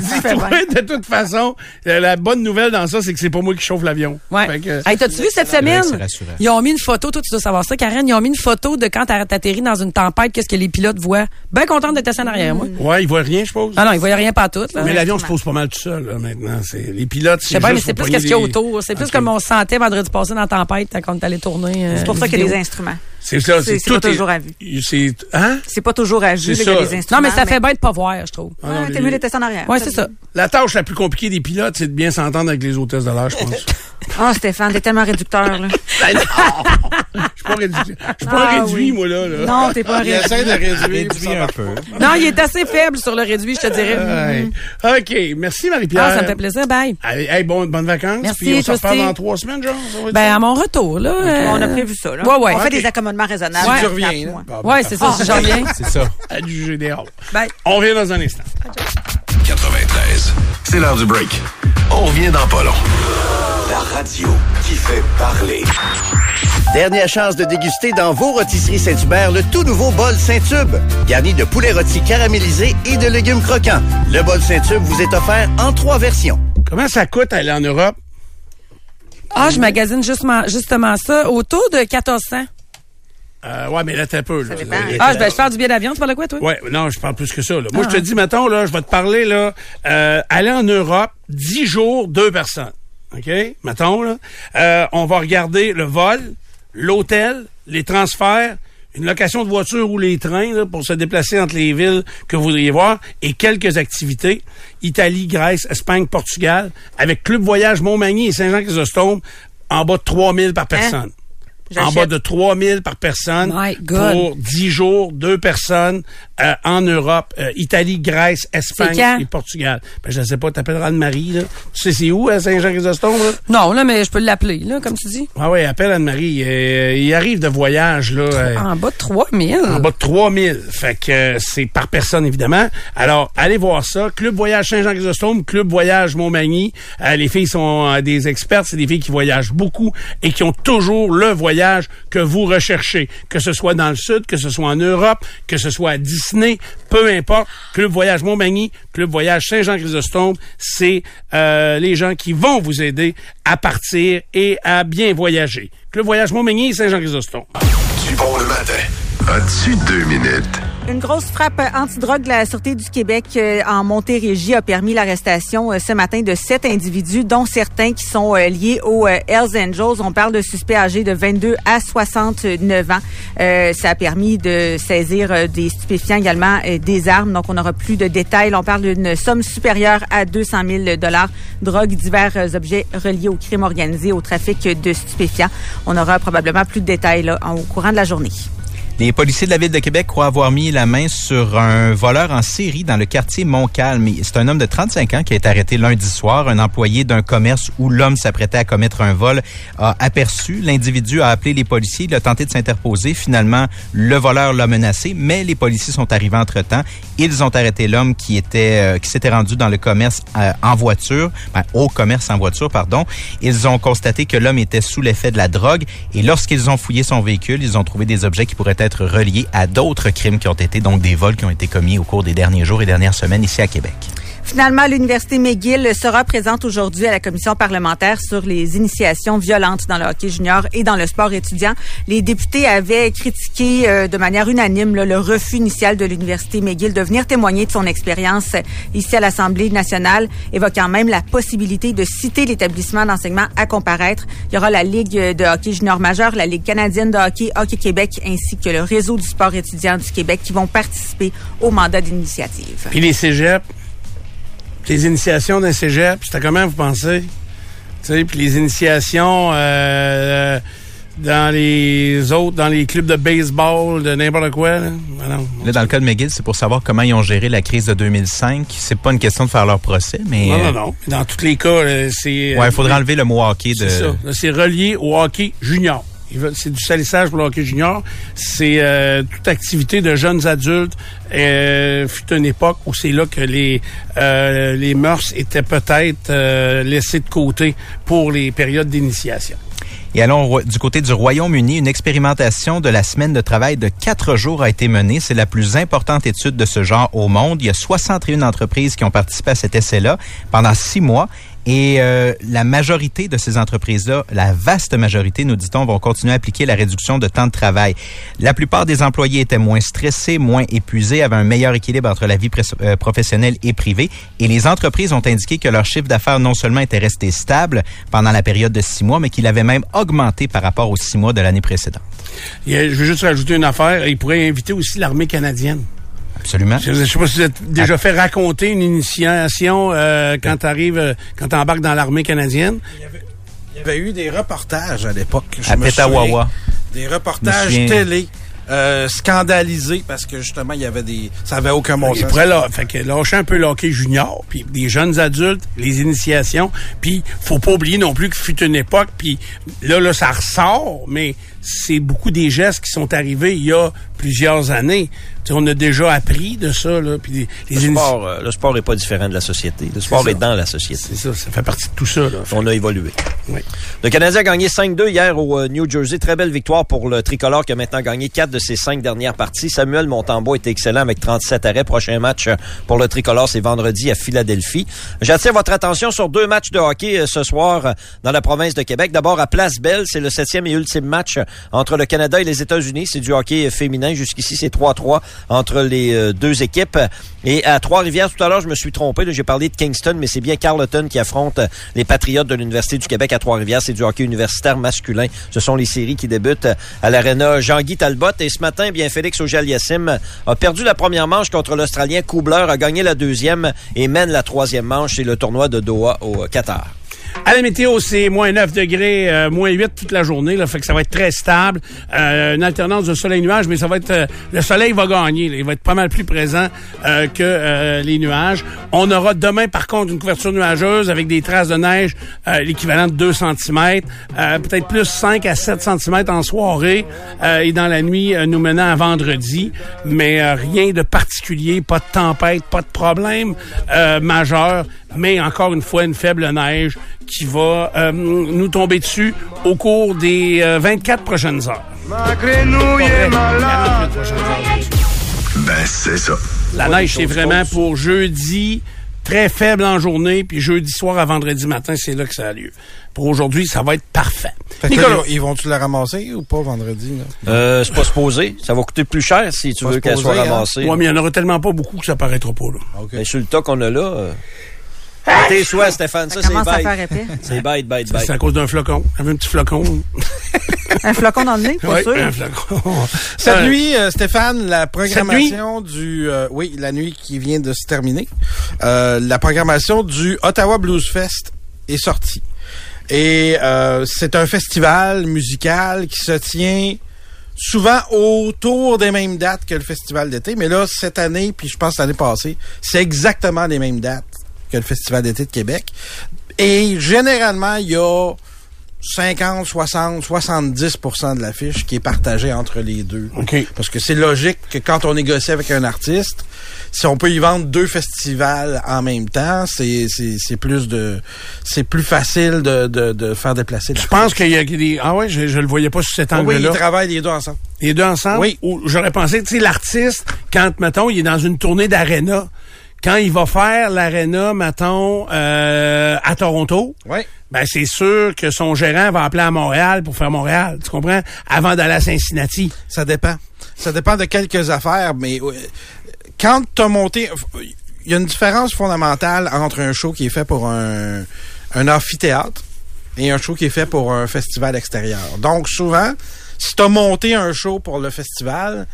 dis-toi, de toute façon, euh, la bonne nouvelle dans ça, c'est que c'est pas moi qui chauffe l'avion. Ouais. Que- Hey, t'as-tu vu cette semaine? c'est rassurant. Ils ont mis une photo, toi tu dois savoir ça, Karen, ils ont mis une photo de quand t'as atterri dans une tempête, qu'est-ce que les pilotes voient? Ben contente d'être assis en arrière, moi. Ouais, il voit rien, je suppose. Ah non, ils voyaient rien pas tout, là. mais l'avion se pose pas mal tout seul, là, maintenant. C'est, les pilotes, Je sais pas, mais c'est plus qu'est-ce qu'il y a autour. C'est plus comme on se sentait vendredi passé dans la tempête quand on est allé tourner. euh, C'est pour ça qu'il y a des instruments. C'est ça, C'est- c'est, c'est pas tout toujours à vue. C'est, hein? C'est pas toujours à vue, des instruments. Non, mais ça fait bien de pas voir, je trouve. Ah les- t'es mieux d'être en arrière. Ouais, c'est ça. La tâche la plus compliquée des pilotes, c'est de bien s'entendre avec les hôtesses de l'air, je pense. *laughs* Ah, Stéphane, t'es tellement réducteur, là. *laughs* Ben non! Je suis pas réduit, je suis pas Ah, réduit, oui. moi, là. là. Non, t'es pas Il réduit. essaie de réduire. Réduit un peu. Non, il est assez faible sur le réduit, je te dirais. Ouais. OK. Merci, Marie-Pierre. Ah, ça me fait plaisir. Bye. Allez, hey, bon, bonnes vacances. Merci, Puis on se reparle dans trois semaines, genre. ça va être Ben, ça? à mon retour, là. euh, On a prévu ça, là. Ouais, ouais. On fait des accommodements raisonnables. Si tu reviens, mois. Bon, Ouais, c'est ça, si j'en reviens. *laughs* C'est ça. Adjugé des hauts. Bye. On revient dans un instant. 93. C'est l'heure du break. On revient dans pas long. La radio qui fait parler. Dernière chance de déguster dans vos rôtisseries Saint-Hubert le tout nouveau bol Saint-Tube. Garni de poulet rôti caramélisé et de légumes croquants. Le bol Saint-Tube vous est offert en trois versions. Comment ça coûte aller en Europe? Ah, je magasine justement, justement ça, autour de 1400. Euh, ouais, mais là, t'as peu, là. dépend. Ah, je, ben, je parle du billet d'avion, tu parles de quoi, toi? Ouais, non, je parle plus que ça. Là. Moi, Ah. je te dis, mettons, là, je vais te parler, là, euh, aller en Europe, 10 jours, deux personnes. OK? Mettons, là. Euh, on va regarder le vol, l'hôtel, les transferts, une location de voiture ou les trains là, pour se déplacer entre les villes que vous voudriez voir et quelques activités. Italie, Grèce, Espagne, Portugal, avec Club Voyage Montmagny et Saint-Jean-Chrysostome en bas de 3000 par personne. En bas de 3000 par personne My God. pour 10 jours, deux personnes euh, en Europe, euh, Italie, Grèce, Espagne et Portugal. Ben, je ne sais pas, t'appelleras Anne-Marie. Là. Tu sais c'est où, à Saint-Jean-Chrysostome? Là? Non, là, mais je peux l'appeler, là, comme tu dis. Ah oui, appelle Anne-Marie. Euh, il arrive de voyage, là. euh, En bas de 3000. en bas de 3000. Fait que euh, c'est par personne, évidemment. Alors, allez voir ça. Club Voyage Saint-Jean-Chrysostome, Club Voyage Montmagny. Euh, les filles sont euh, des expertes. C'est des filles qui voyagent beaucoup et qui ont toujours le voyage que vous recherchez. Que ce soit dans le sud, que ce soit en Europe, que ce soit à distance Peu importe. Club Voyage Montmagny, Club Voyage Saint-Jean-Chrysostome, c'est euh, les gens qui vont vous aider à partir et à bien voyager. Club Voyage Montmagny Saint-Jean-Chrysostome. Une grosse frappe antidrogue de la Sûreté du Québec euh, en Montérégie a permis l'arrestation euh, ce matin de sept individus, dont certains qui sont euh, liés aux Hells Angels. On parle de suspects âgés de 22 à 69 ans. ça a permis de saisir des stupéfiants également, des armes. Donc, on n'aura plus de détails. On parle d'une somme supérieure à 200 000 dollars. Drogue, divers objets reliés au crime organisé, au trafic de stupéfiants. On aura probablement plus de détails au courant de la journée. Les policiers de la Ville de Québec croient avoir mis la main sur un voleur en série dans le quartier Montcalm. C'est un homme de 35 ans qui a été arrêté lundi soir. Un employé d'un commerce où l'homme s'apprêtait à commettre un vol a aperçu. L'individu a appelé les policiers. Il a tenté de s'interposer. Finalement, le voleur l'a menacé, mais les policiers sont arrivés entre-temps. Ils ont arrêté l'homme qui était euh, qui s'était rendu dans le commerce euh, en voiture, ben, au commerce en voiture, pardon. Ils ont constaté que l'homme était sous l'effet de la drogue et lorsqu'ils ont fouillé son véhicule, ils ont trouvé des objets qui pourraient être être reliés à d'autres crimes qui ont été, donc des vols qui ont été commis au cours des derniers jours et dernières semaines ici à Québec. Finalement, l'Université McGill sera présente aujourd'hui à la commission parlementaire sur les initiations violentes dans le hockey junior et dans le sport étudiant. Les députés avaient critiqué euh, de manière unanime le refus initial de l'Université McGill de venir témoigner de son expérience ici à l'Assemblée nationale, évoquant même la possibilité de citer l'établissement d'enseignement à comparaître. Il y aura la Ligue de hockey junior majeur, la Ligue canadienne de hockey, Hockey Québec, ainsi que le réseau du sport étudiant du Québec qui vont participer au mandat d'initiative. Et les cégeps? Les initiations d'un cégep, c'était comment vous pensez? Puis les initiations euh, dans les autres, dans les clubs de baseball, de n'importe quoi. Là. là. dans le cas de McGill, c'est pour savoir comment ils ont géré la crise de 2005. C'est pas une question de faire leur procès, mais... Non, non, non. Dans tous les cas, c'est... Ouais, il faudrait enlever le mot hockey de... C'est ça. C'est relié au hockey junior. C'est du salissage pour le hockey junior. C'est euh, toute activité de jeunes adultes. Euh, fut une époque où c'est là que les euh, les mœurs étaient peut-être euh, laissées de côté pour les périodes d'initiation. Et allons du côté du Royaume-Uni, une expérimentation de la semaine de travail de quatre jours a été menée. C'est la plus importante étude de ce genre au monde. Il y a 61 entreprises qui ont participé à cet essai-là pendant six mois. Et euh, la majorité de ces entreprises-là, la vaste majorité, nous dit-on, vont continuer à appliquer la réduction de temps de travail. La plupart des employés étaient moins stressés, moins épuisés, avaient un meilleur équilibre entre la vie euh, professionnelle et privée. Et les entreprises ont indiqué que leur chiffre d'affaires non seulement était resté stable pendant la période de six mois, mais qu'il avait même augmenté par rapport aux six mois de l'année précédente. je veux juste rajouter une affaire. Il pourrait inviter aussi l'armée canadienne. Absolument. Je ne sais pas si vous êtes déjà fait raconter une initiation euh, quand tu arrives, euh, quand tu embarques dans l'armée canadienne. Il y, avait, il y, avait, eu des reportages à l'époque. À Petawawa. Des reportages télé. Euh, scandalisés parce que justement il y avait des ça avait aucun bon sens. Il pourrait là, fait que lâcher un peu le hockey junior, puis des jeunes adultes, les initiations, puis faut pas oublier non plus qu'il fut une époque, puis là là ça ressort, mais c'est beaucoup des gestes qui sont arrivés il y a plusieurs années on a déjà appris de ça. Là, puis les, le, sport, euh, le sport est pas différent de la société. Le sport est, dans la société. C'est ça, ça fait partie de tout ça. Là, on a évolué. Oui. Le Canadien a gagné 5-2 hier au euh, New Jersey. Très belle victoire pour le tricolore qui a maintenant gagné quatre de ses cinq dernières parties. Samuel Montembeau était excellent avec 37 arrêts. Prochain match euh, pour le tricolore, c'est vendredi à Philadelphie. J'attire votre attention sur deux matchs de hockey ce soir dans la province de Québec. D'abord à Place Belle, c'est le septième et ultime match entre le Canada et les États-Unis. C'est du hockey féminin. Jusqu'ici, c'est 3-3 entre les euh, deux équipes. Et à Trois-Rivières, tout à l'heure, je me suis trompé. J'ai parlé de Kingston, mais c'est bien Carleton qui affronte euh, les Patriotes de l'Université du Québec à Trois-Rivières. C'est du hockey universitaire masculin. Ce sont les séries qui débutent à l'aréna Jean-Guy Talbot. Et ce matin, bien Félix Auger-Aliassime a perdu la première manche contre l'Australien Kubler, a gagné la deuxième et mène la troisième manche. C'est le tournoi de Doha au Qatar. À la météo, c'est moins 9 degrés, euh, moins 8 toute la journée. Là, fait que ça va être très stable. Euh, une alternance de soleil-nuage, mais ça va être euh, le soleil va gagner. il va être pas mal plus présent que les nuages. On aura demain, par contre, une couverture nuageuse avec des traces de neige l'équivalent de 2 cm, peut-être plus 5 à 7 cm en soirée et dans la nuit nous menant à vendredi. Mais rien de particulier, pas de tempête, pas de problème majeur mais encore une fois, une faible neige qui va euh, nous tomber dessus au cours des 24 euh, prochaines heures. Ben, c'est ça. La neige, c'est vraiment pour jeudi, très faible en journée, puis jeudi soir à vendredi matin, c'est là que ça a lieu. Pour aujourd'hui, ça va être parfait. Nicolas, ils vont-tu la ramasser ou pas vendredi? Là? Euh, c'est pas supposé. Ça va coûter plus cher si tu veux qu'elle soit hein? ramassée. Ouais, mais il y en aura tellement pas beaucoup que ça paraîtra pas, là. Mais sur le tas qu'on a là... Euh... Tes souhaits, Stéphane, ça, Ça c'est commence à bête. faire épais. *laughs* C'est bête, bête, bête. C'est à cause d'un flocon. J'avais un petit flocon? Un flocon dans le nez, pas Oui, sûr. un flocon. Cette Euh, nuit, euh, Stéphane, la programmation du... euh, oui, la nuit qui vient de se terminer. Euh, la programmation du Ottawa Blues Fest est sortie. Et euh, c'est un festival musical qui se tient souvent autour des mêmes dates que le festival d'été. Mais là, cette année, puis je pense l'année passée, c'est exactement les mêmes dates que le festival d'été de Québec. Et généralement, il y a 50, 60, 70% de l'affiche qui est partagée entre les deux. Parce que c'est logique que quand on négocie avec un artiste, si on peut y vendre deux festivals en même temps, c'est c'est c'est plus de c'est plus facile de, de, de faire déplacer. Je pense qu'il y a des... Ah ouais, je, je le voyais pas sur cet Ah oui, angle-là. ils travaillent les deux ensemble. Les deux ensemble? Oui. Ou j'aurais pensé, tu sais, l'artiste, quand, mettons, il est dans une tournée d'aréna, quand il va faire l'aréna, mettons, euh, à Toronto, Oui. ben c'est sûr que son gérant va appeler à Montréal pour faire Montréal, tu comprends? Avant d'aller à Cincinnati. Ça dépend. Ça dépend de quelques affaires, mais euh, quand tu as monté, il y a une différence fondamentale entre un show qui est fait pour un, un amphithéâtre et un show qui est fait pour un festival extérieur. Donc souvent, si tu as monté un show pour le festival,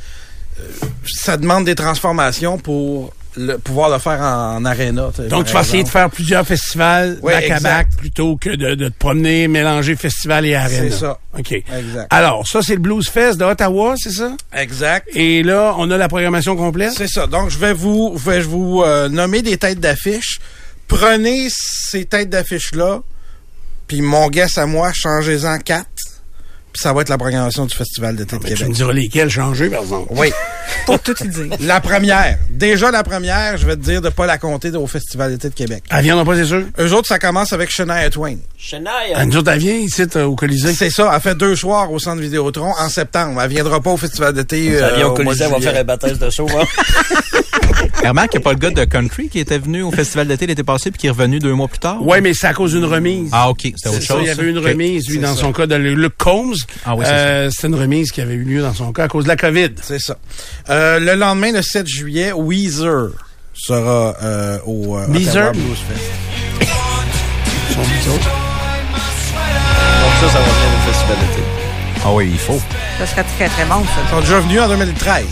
euh, ça demande des transformations pour le, pouvoir le faire en, en aréna. Donc, tu vas essayer de faire plusieurs festivals back à back plutôt que de, de te promener, mélanger festival et arène. C'est ça. OK. Exact. Alors, ça, c'est le Blues Fest de Ottawa, c'est ça? Exact. Et là, on a la programmation complète? C'est ça. Donc, je vais vous, je vais vous euh, nommer des têtes d'affiche. Prenez ces têtes d'affiche-là, puis mon guess à moi, changez-en quatre, ça va être la programmation du Festival d'été de Mais tu Québec. me diras lesquels changer, par exemple. Oui. *laughs* Pour tout te dire. La première. Déjà, la première, je vais te dire de pas la compter au Festival d'été de Québec. Elle viendra pas, c'est sûr? Eux autres, ça commence avec Shania Twain. Shania. Ah, nous autres, elle vient ici, t- au Colisée. C'est ça. Elle fait deux soirs au Centre Vidéotron en septembre. Elle viendra pas au Festival d'été. Euh, vient au de Colisée, on va faire un baptême de saut. hein? *laughs* Remarque qu'il n'y a pas le gars de country qui était venu au festival d'été l'été passé puis qui est revenu deux mois plus tard? Oui, mais c'est à cause d'une remise. Ah, OK. C'était autre chose. il y avait une remise, lui, dans ça. son cas, dans le, le Combs. Ah oui, c'est euh, C'était une remise qui avait eu lieu dans son cas à cause de la COVID. C'est ça. Euh, le lendemain, le 7 juillet, Weezer sera euh, au euh, Weezer? Ottawa Blues Fest. Ils sont bizarres. Donc ça, ça va venir au festival d'été. Ah oui, il faut. Ça serait très, très bon, ça. Ils sont déjà venus en 2013.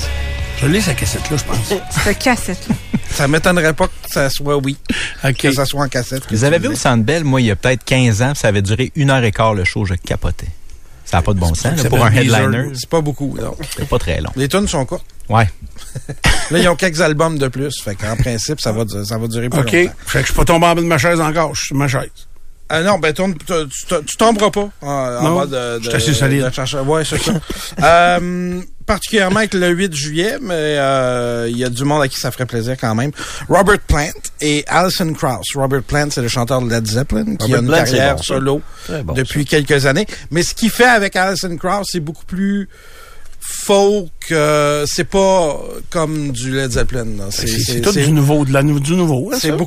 Je l'ai, sa cassette-là, je pense. *laughs* Cette cassette-là. Ça m'étonnerait pas que ça soit oui, OK. que ça soit en cassette. Vous avez vu au Centre Bell, moi, il y a peut-être 15 ans, puis ça avait duré une heure et quart le show, je capotais. Ça n'a pas de bon sens. là, pour un headliner, C'est pas beaucoup, donc. c'est pas très long. Les tunes sont courtes. Ouais. Là, ils ont quelques albums de plus. Fait qu'en principe, ça va, du- ça va durer plus OK. longtemps. Fait que je suis pas tombé en bas de ma chaise encore. Je suis sur ma chaise. Ah non, ben tourne- tu, tu- tu tomberas pas en, en bas de, de, je assez solide. de Ouais, c'est ça. *laughs* Euh, particulièrement avec le 8 juillet, mais euh, il y a du monde à qui ça ferait plaisir quand même. Robert Plant et Alison Krauss. Robert Plant, c'est le chanteur de Led Zeppelin qui Robert a une Plant, carrière bon, solo bon, depuis quelques années. Mais ce qu'il fait avec Alison Krauss, c'est beaucoup plus folk. euh, c'est pas comme du Led Zeppelin. là. C'est tout du nouveau, de la, du nouveau. hein, c'est beaucoup